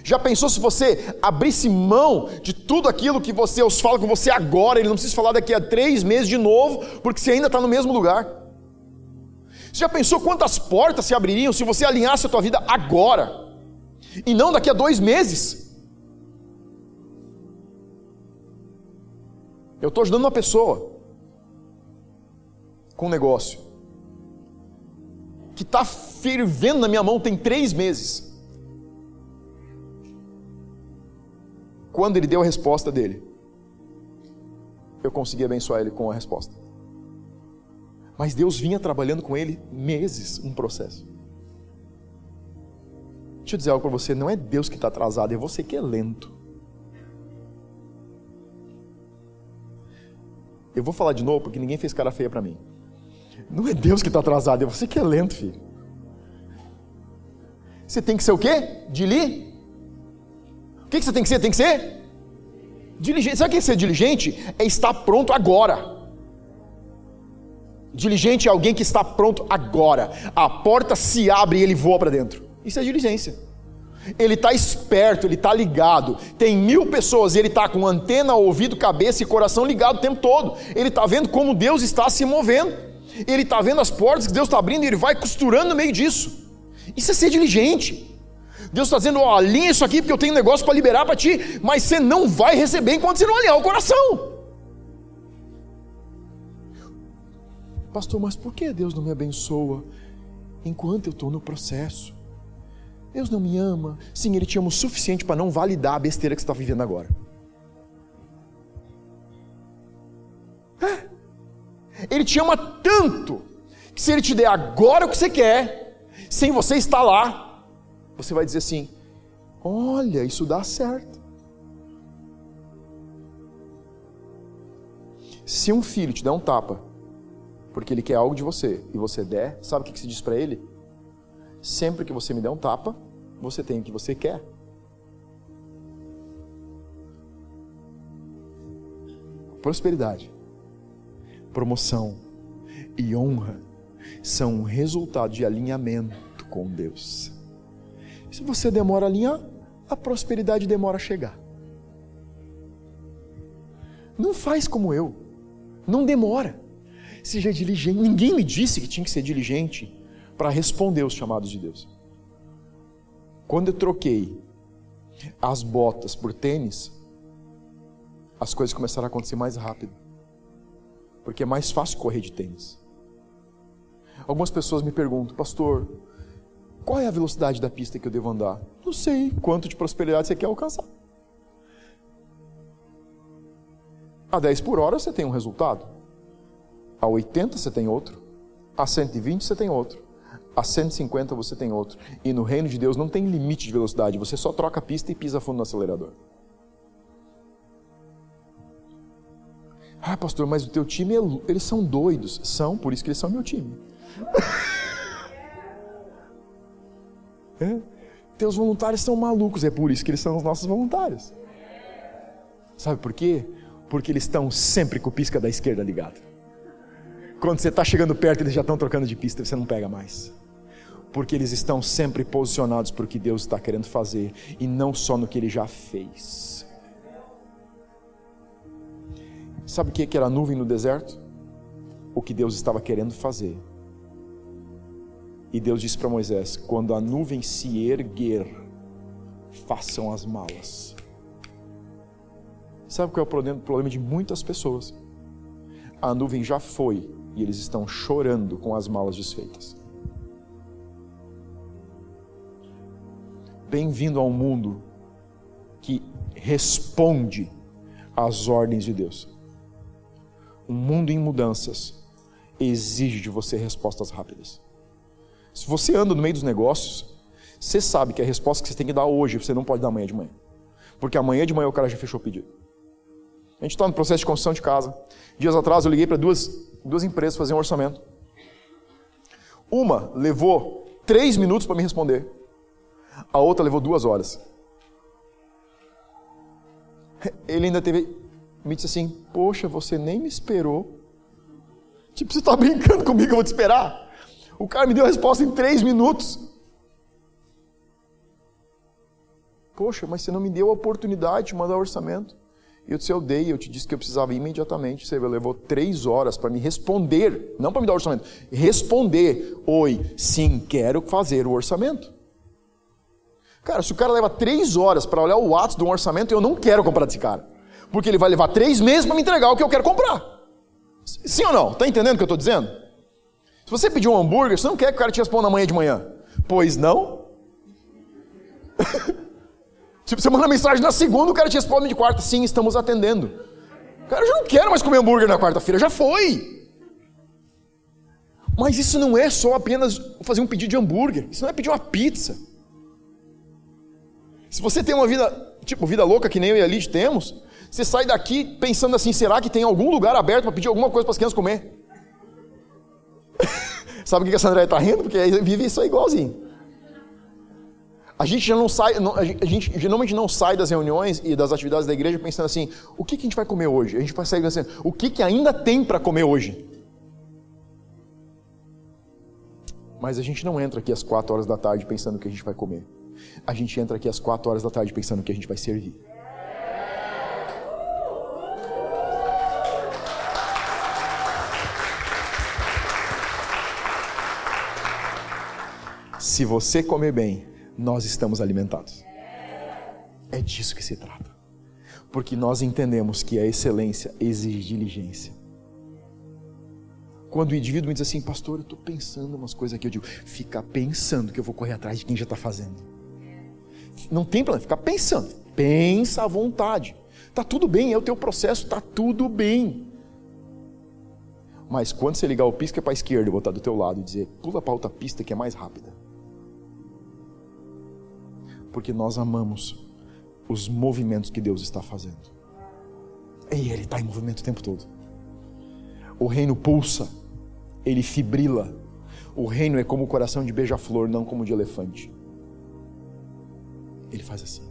Já pensou se você abrisse mão de tudo aquilo que você os fala com você agora, ele não precisa falar daqui a três meses de novo, porque você ainda está no mesmo lugar? Você já pensou quantas portas se abririam se você alinhasse a tua vida agora? E não daqui a dois meses? Eu estou ajudando uma pessoa com um negócio que está fervendo na minha mão tem três meses. Quando ele deu a resposta dele, eu consegui abençoar ele com a resposta. Mas Deus vinha trabalhando com ele meses, um processo. Deixa eu dizer algo para você: não é Deus que está atrasado, é você que é lento. Eu vou falar de novo porque ninguém fez cara feia para mim. Não é Deus que está atrasado, é você que é lento, filho. Você tem que ser o quê? Dili? O que, você tem que ser? Tem que ser? Diligente. Sabe o que é ser diligente? É estar pronto agora. Diligente é alguém que está pronto agora. A porta se abre e ele voa para dentro. Isso é diligência. Ele está esperto, ele está ligado. Tem mil pessoas e ele está com antena, ouvido, cabeça e coração ligado o tempo todo. Ele está vendo como Deus está se movendo. Ele está vendo as portas que Deus está abrindo e ele vai costurando no meio disso. Isso é ser diligente. Deus está dizendo: ó, alinha isso aqui porque eu tenho um negócio para liberar para ti, mas você não vai receber enquanto você não alinhar o coração. Pastor, mas por que Deus não me abençoa enquanto eu estou no processo? Deus não me ama. Sim, Ele te ama o suficiente para não validar a besteira que você está vivendo agora. Ele te ama tanto que se ele te der agora o que você quer, sem você estar lá, você vai dizer assim: olha, isso dá certo. Se um filho te der um tapa, porque ele quer algo de você, e você der, sabe o que se diz para ele? Sempre que você me der um tapa, você tem o que você quer. Prosperidade, promoção e honra são um resultado de alinhamento com Deus. Se você demora a alinhar, a prosperidade demora a chegar. Não faz como eu. Não demora. Seja diligente. Ninguém me disse que tinha que ser diligente para responder os chamados de Deus. Quando eu troquei as botas por tênis, as coisas começaram a acontecer mais rápido. Porque é mais fácil correr de tênis. Algumas pessoas me perguntam, pastor, qual é a velocidade da pista que eu devo andar? Não sei. Quanto de prosperidade você quer alcançar? A 10 por hora você tem um resultado. A 80 você tem outro. A 120 você tem outro. A 150 você tem outro. E no reino de Deus não tem limite de velocidade. Você só troca a pista e pisa fundo no acelerador. Ah, pastor, mas o teu time, é... eles são doidos. São, por isso que eles são meu time. (laughs) é? Teus voluntários são malucos, é por isso que eles são os nossos voluntários. Sabe por quê? Porque eles estão sempre com o pisca da esquerda ligado. Quando você está chegando perto, eles já estão trocando de pista, você não pega mais. Porque eles estão sempre posicionados para o que Deus está querendo fazer e não só no que ele já fez. Sabe o que era a nuvem no deserto? O que Deus estava querendo fazer. E Deus disse para Moisés: quando a nuvem se erguer, façam as malas. Sabe qual é o problema de muitas pessoas? A nuvem já foi e eles estão chorando com as malas desfeitas. Bem-vindo ao mundo que responde às ordens de Deus. Um mundo em mudanças exige de você respostas rápidas. Se você anda no meio dos negócios, você sabe que a resposta que você tem que dar hoje, você não pode dar amanhã de manhã. Porque amanhã de manhã o cara já fechou o pedido. A gente está no processo de construção de casa. Dias atrás eu liguei para duas, duas empresas fazer um orçamento. Uma levou três minutos para me responder. A outra levou duas horas. Ele ainda teve. Me disse assim: Poxa, você nem me esperou. Tipo, você está brincando comigo, eu vou te esperar. O cara me deu a resposta em três minutos. Poxa, mas você não me deu a oportunidade de mandar o orçamento. E eu disse, eu dei, eu te disse que eu precisava imediatamente. Você levou três horas para me responder, não para me dar o orçamento, responder. Oi, sim, quero fazer o orçamento. Cara, se o cara leva três horas para olhar o ato de um orçamento, eu não quero comprar desse cara. Porque ele vai levar três meses para me entregar o que eu quero comprar. Sim ou não? Está entendendo o que eu estou dizendo? Se você pedir um hambúrguer, você não quer que o cara te responda amanhã de manhã. Pois não? (laughs) Tipo, você manda mensagem na segunda, o cara te responde de quarta, sim, estamos atendendo. Cara, eu já não quero mais comer hambúrguer na quarta-feira, já foi. Mas isso não é só apenas fazer um pedido de hambúrguer, isso não é pedir uma pizza. Se você tem uma vida, tipo, vida louca que nem eu e a Lid temos, você sai daqui pensando assim, será que tem algum lugar aberto para pedir alguma coisa para as crianças comer? (laughs) Sabe o que a Sandra está rindo? Porque vive isso aí igualzinho. A gente já não sai, a gente geralmente não sai das reuniões e das atividades da igreja pensando assim: o que, que a gente vai comer hoje? A gente vai sair pensando: o que, que ainda tem para comer hoje? Mas a gente não entra aqui às quatro horas da tarde pensando o que a gente vai comer. A gente entra aqui às quatro horas da tarde pensando que a gente vai servir. Se você comer bem, nós estamos alimentados. É disso que se trata. Porque nós entendemos que a excelência exige diligência. Quando o indivíduo me diz assim, pastor, eu estou pensando umas coisas aqui, eu digo, fica pensando que eu vou correr atrás de quem já está fazendo. Não tem plano, fica pensando. Pensa à vontade. Está tudo bem, é o teu processo, está tudo bem. Mas quando você ligar o pisca para a esquerda, estar do teu lado e dizer: pula para outra pista que é mais rápida. Porque nós amamos os movimentos que Deus está fazendo. E Ele está em movimento o tempo todo. O reino pulsa, ele fibrila. O reino é como o coração de beija-flor, não como de elefante. Ele faz assim.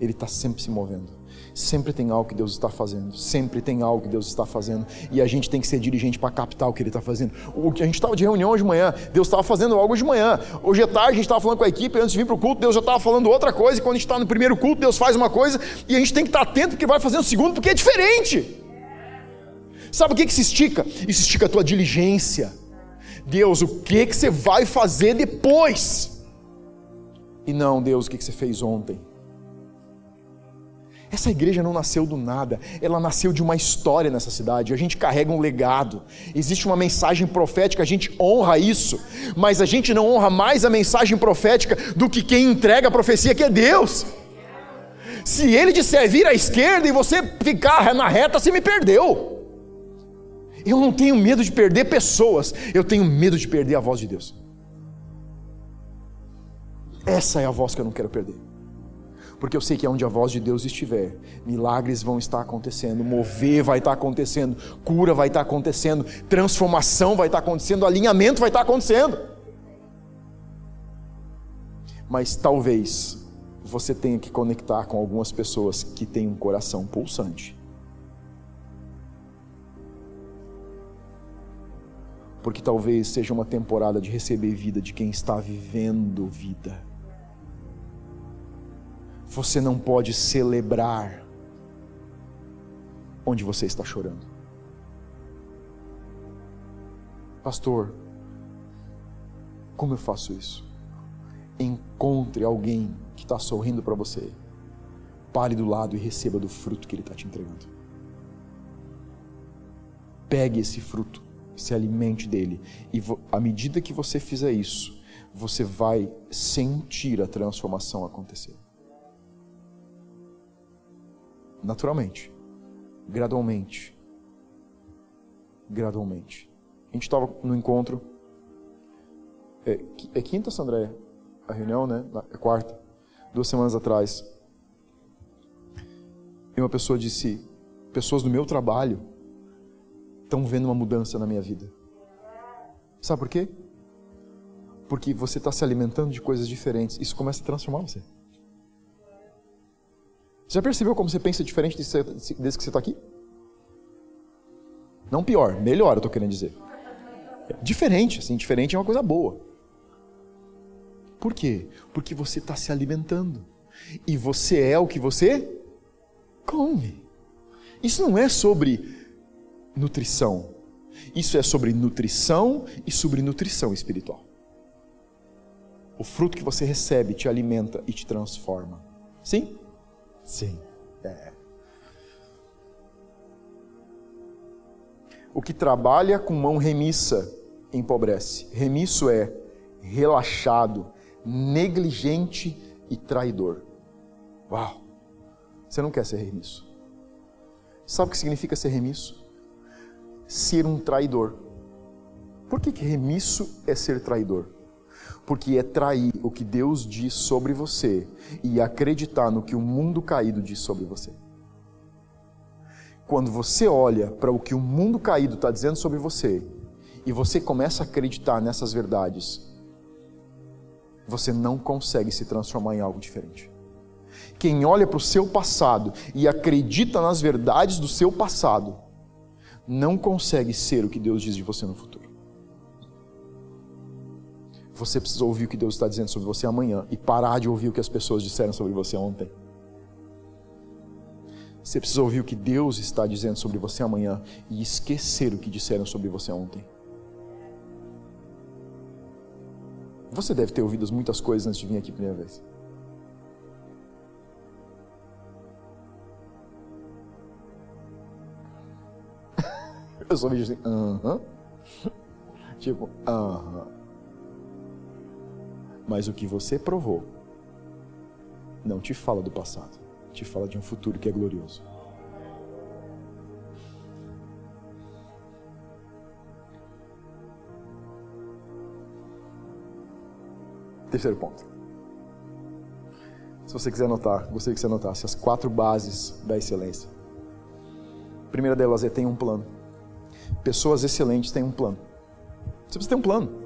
Ele está sempre se movendo. Sempre tem algo que Deus está fazendo. Sempre tem algo que Deus está fazendo. E a gente tem que ser dirigente para captar o que Ele está fazendo. O que a gente estava de reunião hoje de manhã, Deus estava fazendo algo de manhã. Hoje à tarde a gente estava falando com a equipe, antes de vir para o culto, Deus já estava falando outra coisa. E quando a gente está no primeiro culto, Deus faz uma coisa. E a gente tem que estar atento porque vai fazer o segundo, porque é diferente. Sabe o que, que se estica? Isso estica a tua diligência. Deus, o que, que você vai fazer depois? E não, Deus, o que, você fez ontem? Essa igreja não nasceu do nada, ela nasceu de uma história nessa cidade. A gente carrega um legado, existe uma mensagem profética, a gente honra isso, mas a gente não honra mais a mensagem profética do que quem entrega a profecia, que é Deus. Se ele disser vir à esquerda e você ficar na reta, você me perdeu. Eu não tenho medo de perder pessoas, eu tenho medo de perder a voz de Deus. Essa é a voz que eu não quero perder. Porque eu sei que onde a voz de Deus estiver, milagres vão estar acontecendo, mover vai estar acontecendo, cura vai estar acontecendo, transformação vai estar acontecendo, alinhamento vai estar acontecendo. Mas talvez você tenha que conectar com algumas pessoas que têm um coração pulsante porque talvez seja uma temporada de receber vida de quem está vivendo vida. Você não pode celebrar onde você está chorando. Pastor, como eu faço isso? Encontre alguém que está sorrindo para você, pare do lado e receba do fruto que ele está te entregando. Pegue esse fruto se alimente dele. E à medida que você fizer isso, você vai sentir a transformação acontecer. Naturalmente, gradualmente. Gradualmente. A gente estava no encontro. É, é quinta, Sandré? A reunião, né? É quarta. Duas semanas atrás. E uma pessoa disse: Pessoas do meu trabalho estão vendo uma mudança na minha vida. Sabe por quê? Porque você está se alimentando de coisas diferentes. Isso começa a transformar você. Já percebeu como você pensa diferente desde que você está aqui? Não pior, melhor, eu estou querendo dizer. Diferente, assim, diferente é uma coisa boa. Por quê? Porque você está se alimentando. E você é o que você come. Isso não é sobre nutrição. Isso é sobre nutrição e sobre nutrição espiritual. O fruto que você recebe te alimenta e te transforma. Sim? Sim. É. O que trabalha com mão remissa empobrece. Remisso é relaxado, negligente e traidor. Uau! Você não quer ser remisso. Sabe o que significa ser remisso? ser um traidor. Por que, que remisso é ser traidor? Porque é trair o que Deus diz sobre você e acreditar no que o mundo caído diz sobre você. Quando você olha para o que o mundo caído está dizendo sobre você e você começa a acreditar nessas verdades, você não consegue se transformar em algo diferente. Quem olha para o seu passado e acredita nas verdades do seu passado, não consegue ser o que Deus diz de você no futuro. Você precisa ouvir o que Deus está dizendo sobre você amanhã e parar de ouvir o que as pessoas disseram sobre você ontem. Você precisa ouvir o que Deus está dizendo sobre você amanhã e esquecer o que disseram sobre você ontem. Você deve ter ouvido muitas coisas antes de vir aqui a primeira vez. (laughs) Eu só vejo assim, aham. Uh -huh. tipo, aham. Uh -huh. Mas o que você provou não te fala do passado, te fala de um futuro que é glorioso. Terceiro ponto. Se você quiser anotar, gostaria que você anotasse as quatro bases da excelência. A primeira delas é tem um plano. Pessoas excelentes têm um plano. Você precisa ter um plano.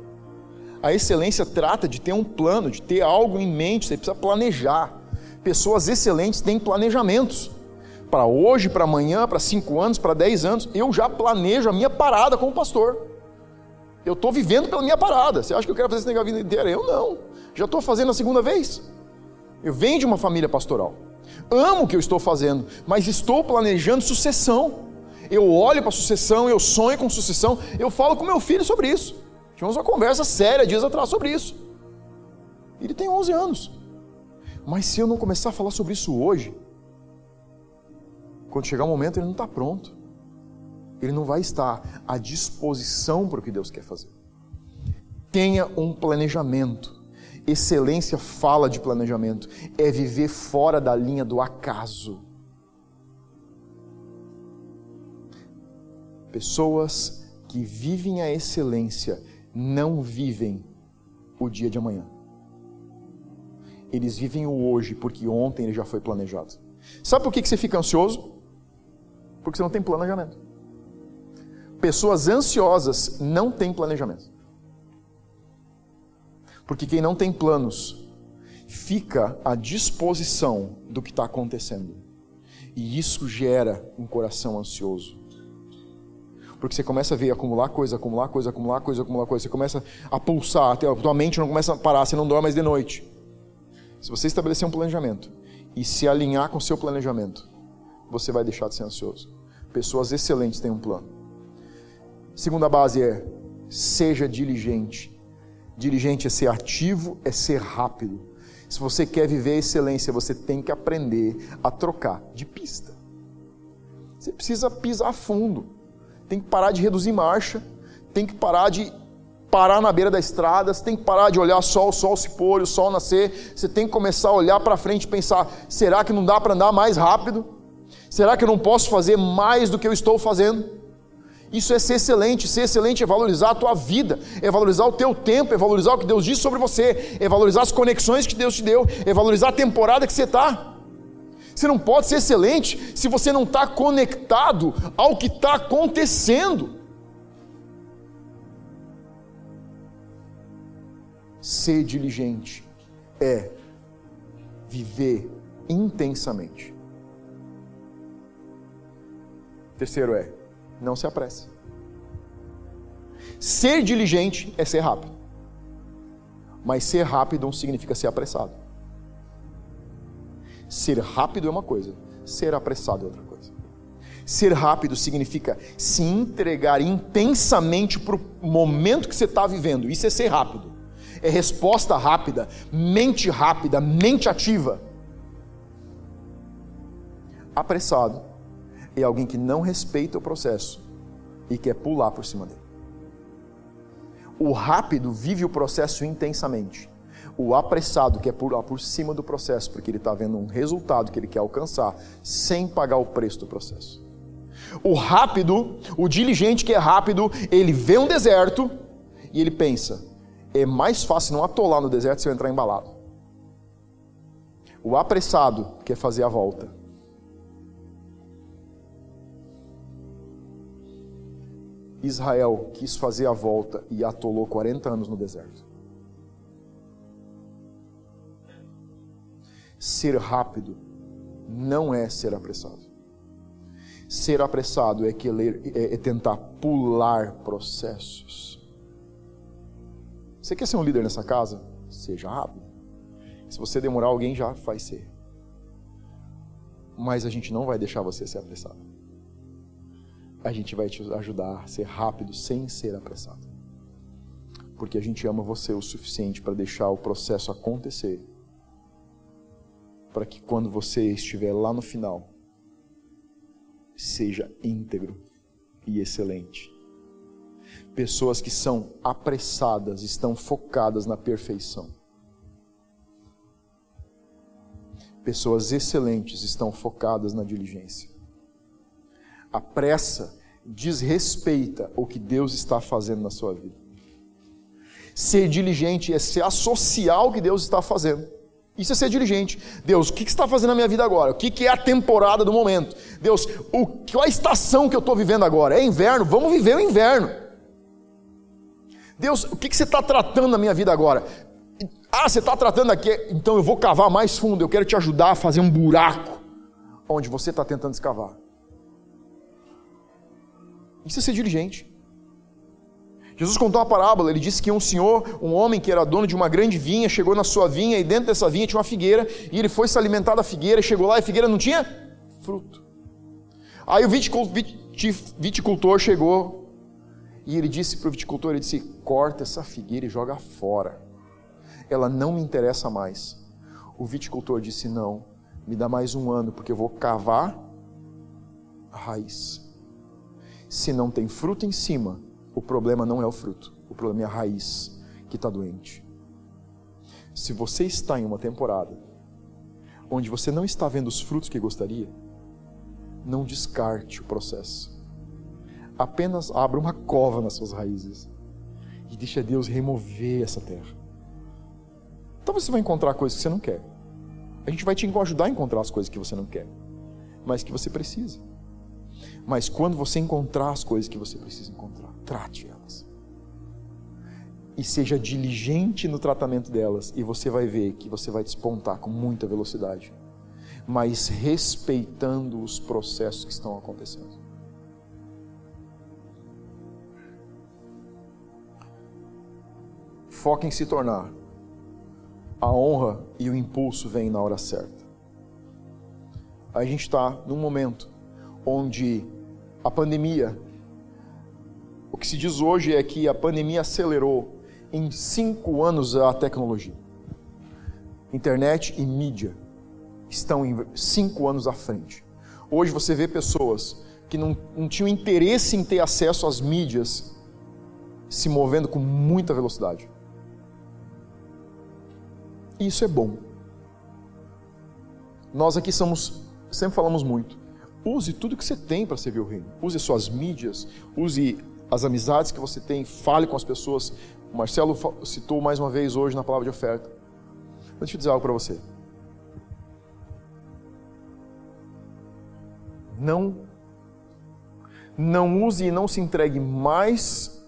A excelência trata de ter um plano, de ter algo em mente, você precisa planejar. Pessoas excelentes têm planejamentos. Para hoje, para amanhã, para cinco anos, para dez anos, eu já planejo a minha parada como pastor. Eu estou vivendo pela minha parada. Você acha que eu quero fazer esse negócio a vida inteira? Eu não. Já estou fazendo a segunda vez. Eu venho de uma família pastoral. Amo o que eu estou fazendo, mas estou planejando sucessão. Eu olho para sucessão, eu sonho com sucessão, eu falo com meu filho sobre isso. Tivemos uma conversa séria dias atrás sobre isso. Ele tem 11 anos. Mas se eu não começar a falar sobre isso hoje, quando chegar o momento, ele não está pronto. Ele não vai estar à disposição para o que Deus quer fazer. Tenha um planejamento. Excelência fala de planejamento. É viver fora da linha do acaso. Pessoas que vivem a excelência não vivem o dia de amanhã. Eles vivem o hoje, porque ontem ele já foi planejado. Sabe por que você fica ansioso? Porque você não tem planejamento. Pessoas ansiosas não têm planejamento. Porque quem não tem planos fica à disposição do que está acontecendo. E isso gera um coração ansioso. Porque você começa a ver acumular coisa, acumular coisa, acumular coisa, acumular coisa. Você começa a pulsar, a tua mente não começa a parar, você não dorme mais de noite. Se você estabelecer um planejamento e se alinhar com o seu planejamento, você vai deixar de ser ansioso. Pessoas excelentes têm um plano. Segunda base é seja diligente. Diligente é ser ativo, é ser rápido. Se você quer viver excelência, você tem que aprender a trocar de pista. Você precisa pisar fundo tem que parar de reduzir marcha, tem que parar de parar na beira da estrada, você tem que parar de olhar só o sol se pôr, o sol nascer, você tem que começar a olhar para frente e pensar: será que não dá para andar mais rápido? Será que eu não posso fazer mais do que eu estou fazendo? Isso é ser excelente. Ser excelente é valorizar a tua vida, é valorizar o teu tempo, é valorizar o que Deus disse sobre você, é valorizar as conexões que Deus te deu, é valorizar a temporada que você está. Você não pode ser excelente se você não está conectado ao que está acontecendo. Ser diligente é viver intensamente. Terceiro é, não se apresse. Ser diligente é ser rápido. Mas ser rápido não significa ser apressado. Ser rápido é uma coisa, ser apressado é outra coisa. Ser rápido significa se entregar intensamente para o momento que você está vivendo. Isso é ser rápido. É resposta rápida, mente rápida, mente ativa. Apressado é alguém que não respeita o processo e quer pular por cima dele. O rápido vive o processo intensamente o apressado quer pular por cima do processo, porque ele está vendo um resultado que ele quer alcançar, sem pagar o preço do processo. O rápido, o diligente que é rápido, ele vê um deserto e ele pensa: é mais fácil não atolar no deserto se eu entrar embalado. O apressado quer fazer a volta. Israel quis fazer a volta e atolou 40 anos no deserto. Ser rápido não é ser apressado. Ser apressado é, querer, é, é tentar pular processos. Você quer ser um líder nessa casa? Seja rápido. Se você demorar, alguém já vai ser. Mas a gente não vai deixar você ser apressado. A gente vai te ajudar a ser rápido sem ser apressado. Porque a gente ama você o suficiente para deixar o processo acontecer para que quando você estiver lá no final, seja íntegro e excelente. Pessoas que são apressadas, estão focadas na perfeição. Pessoas excelentes estão focadas na diligência. A pressa desrespeita o que Deus está fazendo na sua vida. Ser diligente é se associar ao que Deus está fazendo. Isso é ser diligente. Deus, o que você está fazendo na minha vida agora? O que é a temporada do momento? Deus, o, qual a estação que eu estou vivendo agora? É inverno? Vamos viver o inverno. Deus, o que você está tratando na minha vida agora? Ah, você está tratando aqui, então eu vou cavar mais fundo. Eu quero te ajudar a fazer um buraco onde você está tentando escavar. Isso é ser diligente. Jesus contou uma parábola, ele disse que um senhor, um homem que era dono de uma grande vinha, chegou na sua vinha e dentro dessa vinha tinha uma figueira, e ele foi se alimentar da figueira, chegou lá e a figueira não tinha fruto. Aí o viticultor chegou e ele disse para o viticultor, ele disse, corta essa figueira e joga fora. Ela não me interessa mais. O viticultor disse, não, me dá mais um ano, porque eu vou cavar a raiz. Se não tem fruto em cima, o problema não é o fruto, o problema é a raiz que está doente. Se você está em uma temporada onde você não está vendo os frutos que gostaria, não descarte o processo. Apenas abra uma cova nas suas raízes e deixa Deus remover essa terra. Então você vai encontrar coisas que você não quer. A gente vai te ajudar a encontrar as coisas que você não quer, mas que você precisa. Mas quando você encontrar as coisas que você precisa encontrar, trate elas. E seja diligente no tratamento delas, e você vai ver que você vai despontar com muita velocidade, mas respeitando os processos que estão acontecendo. Foque em se tornar. A honra e o impulso vêm na hora certa. A gente está num momento onde a pandemia, o que se diz hoje é que a pandemia acelerou em cinco anos a tecnologia. Internet e mídia estão em cinco anos à frente. Hoje você vê pessoas que não, não tinham interesse em ter acesso às mídias se movendo com muita velocidade. Isso é bom. Nós aqui somos, sempre falamos muito, Use tudo que você tem para servir o reino. Use suas mídias, use as amizades que você tem, fale com as pessoas. O Marcelo citou mais uma vez hoje na palavra de oferta. Deixa eu dizer algo para você. Não não use e não se entregue mais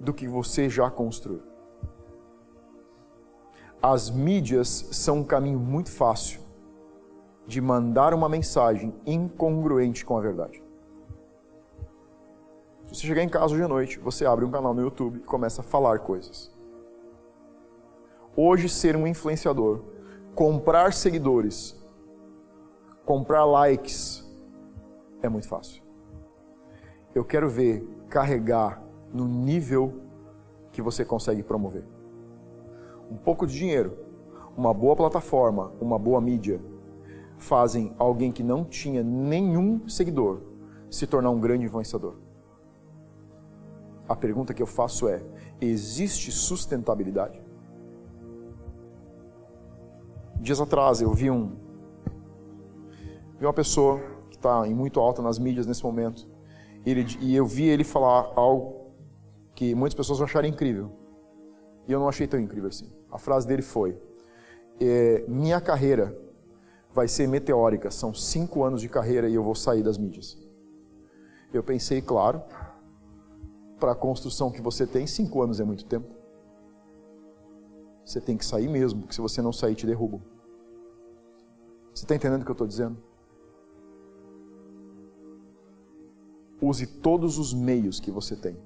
do que você já construiu. As mídias são um caminho muito fácil de mandar uma mensagem incongruente com a verdade. Se você chegar em casa hoje à noite, você abre um canal no YouTube e começa a falar coisas. Hoje, ser um influenciador, comprar seguidores, comprar likes, é muito fácil. Eu quero ver carregar no nível que você consegue promover. Um pouco de dinheiro, uma boa plataforma, uma boa mídia, fazem alguém que não tinha nenhum seguidor se tornar um grande influenciador? A pergunta que eu faço é: existe sustentabilidade? Dias atrás eu vi um vi uma pessoa que está em muito alta nas mídias nesse momento ele, e eu vi ele falar algo que muitas pessoas vão achar incrível e eu não achei tão incrível assim. A frase dele foi: é, minha carreira vai ser meteórica. São cinco anos de carreira e eu vou sair das mídias. Eu pensei, claro, para a construção que você tem, cinco anos é muito tempo. Você tem que sair mesmo, porque se você não sair, te derrubam. Você está entendendo o que eu estou dizendo? Use todos os meios que você tem.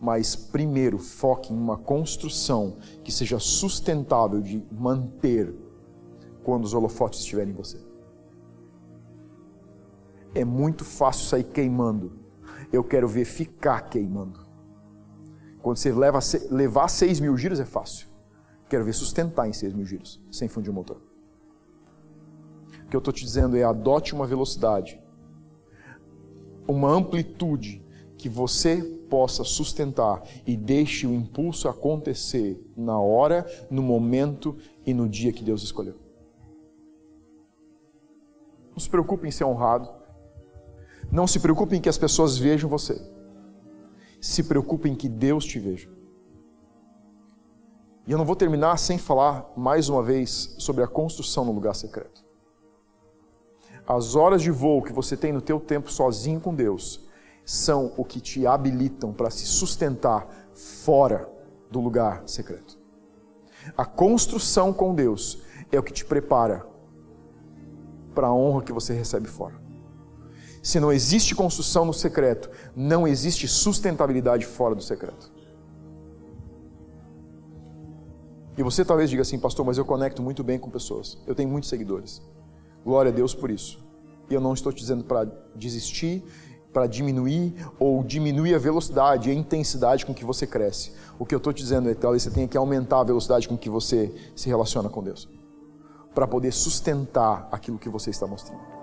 Mas primeiro foque em uma construção que seja sustentável de manter quando os holofotes estiverem em você. É muito fácil sair queimando. Eu quero ver ficar queimando. Quando você leva, levar 6 mil giros é fácil. Quero ver sustentar em 6 mil giros, sem fundir o motor. O que eu estou te dizendo é adote uma velocidade, uma amplitude que você possa sustentar e deixe o impulso acontecer na hora, no momento e no dia que Deus escolheu. Não se preocupe em ser honrado. Não se preocupe em que as pessoas vejam você. Se preocupe em que Deus te veja. E eu não vou terminar sem falar mais uma vez sobre a construção no lugar secreto. As horas de voo que você tem no teu tempo sozinho com Deus são o que te habilitam para se sustentar fora do lugar secreto. A construção com Deus é o que te prepara para a honra que você recebe fora. Se não existe construção no secreto, não existe sustentabilidade fora do secreto. E você talvez diga assim, pastor, mas eu conecto muito bem com pessoas. Eu tenho muitos seguidores. Glória a Deus por isso. E eu não estou te dizendo para desistir, para diminuir ou diminuir a velocidade e a intensidade com que você cresce. O que eu estou te dizendo é que talvez você tenha que aumentar a velocidade com que você se relaciona com Deus. Para poder sustentar aquilo que você está mostrando.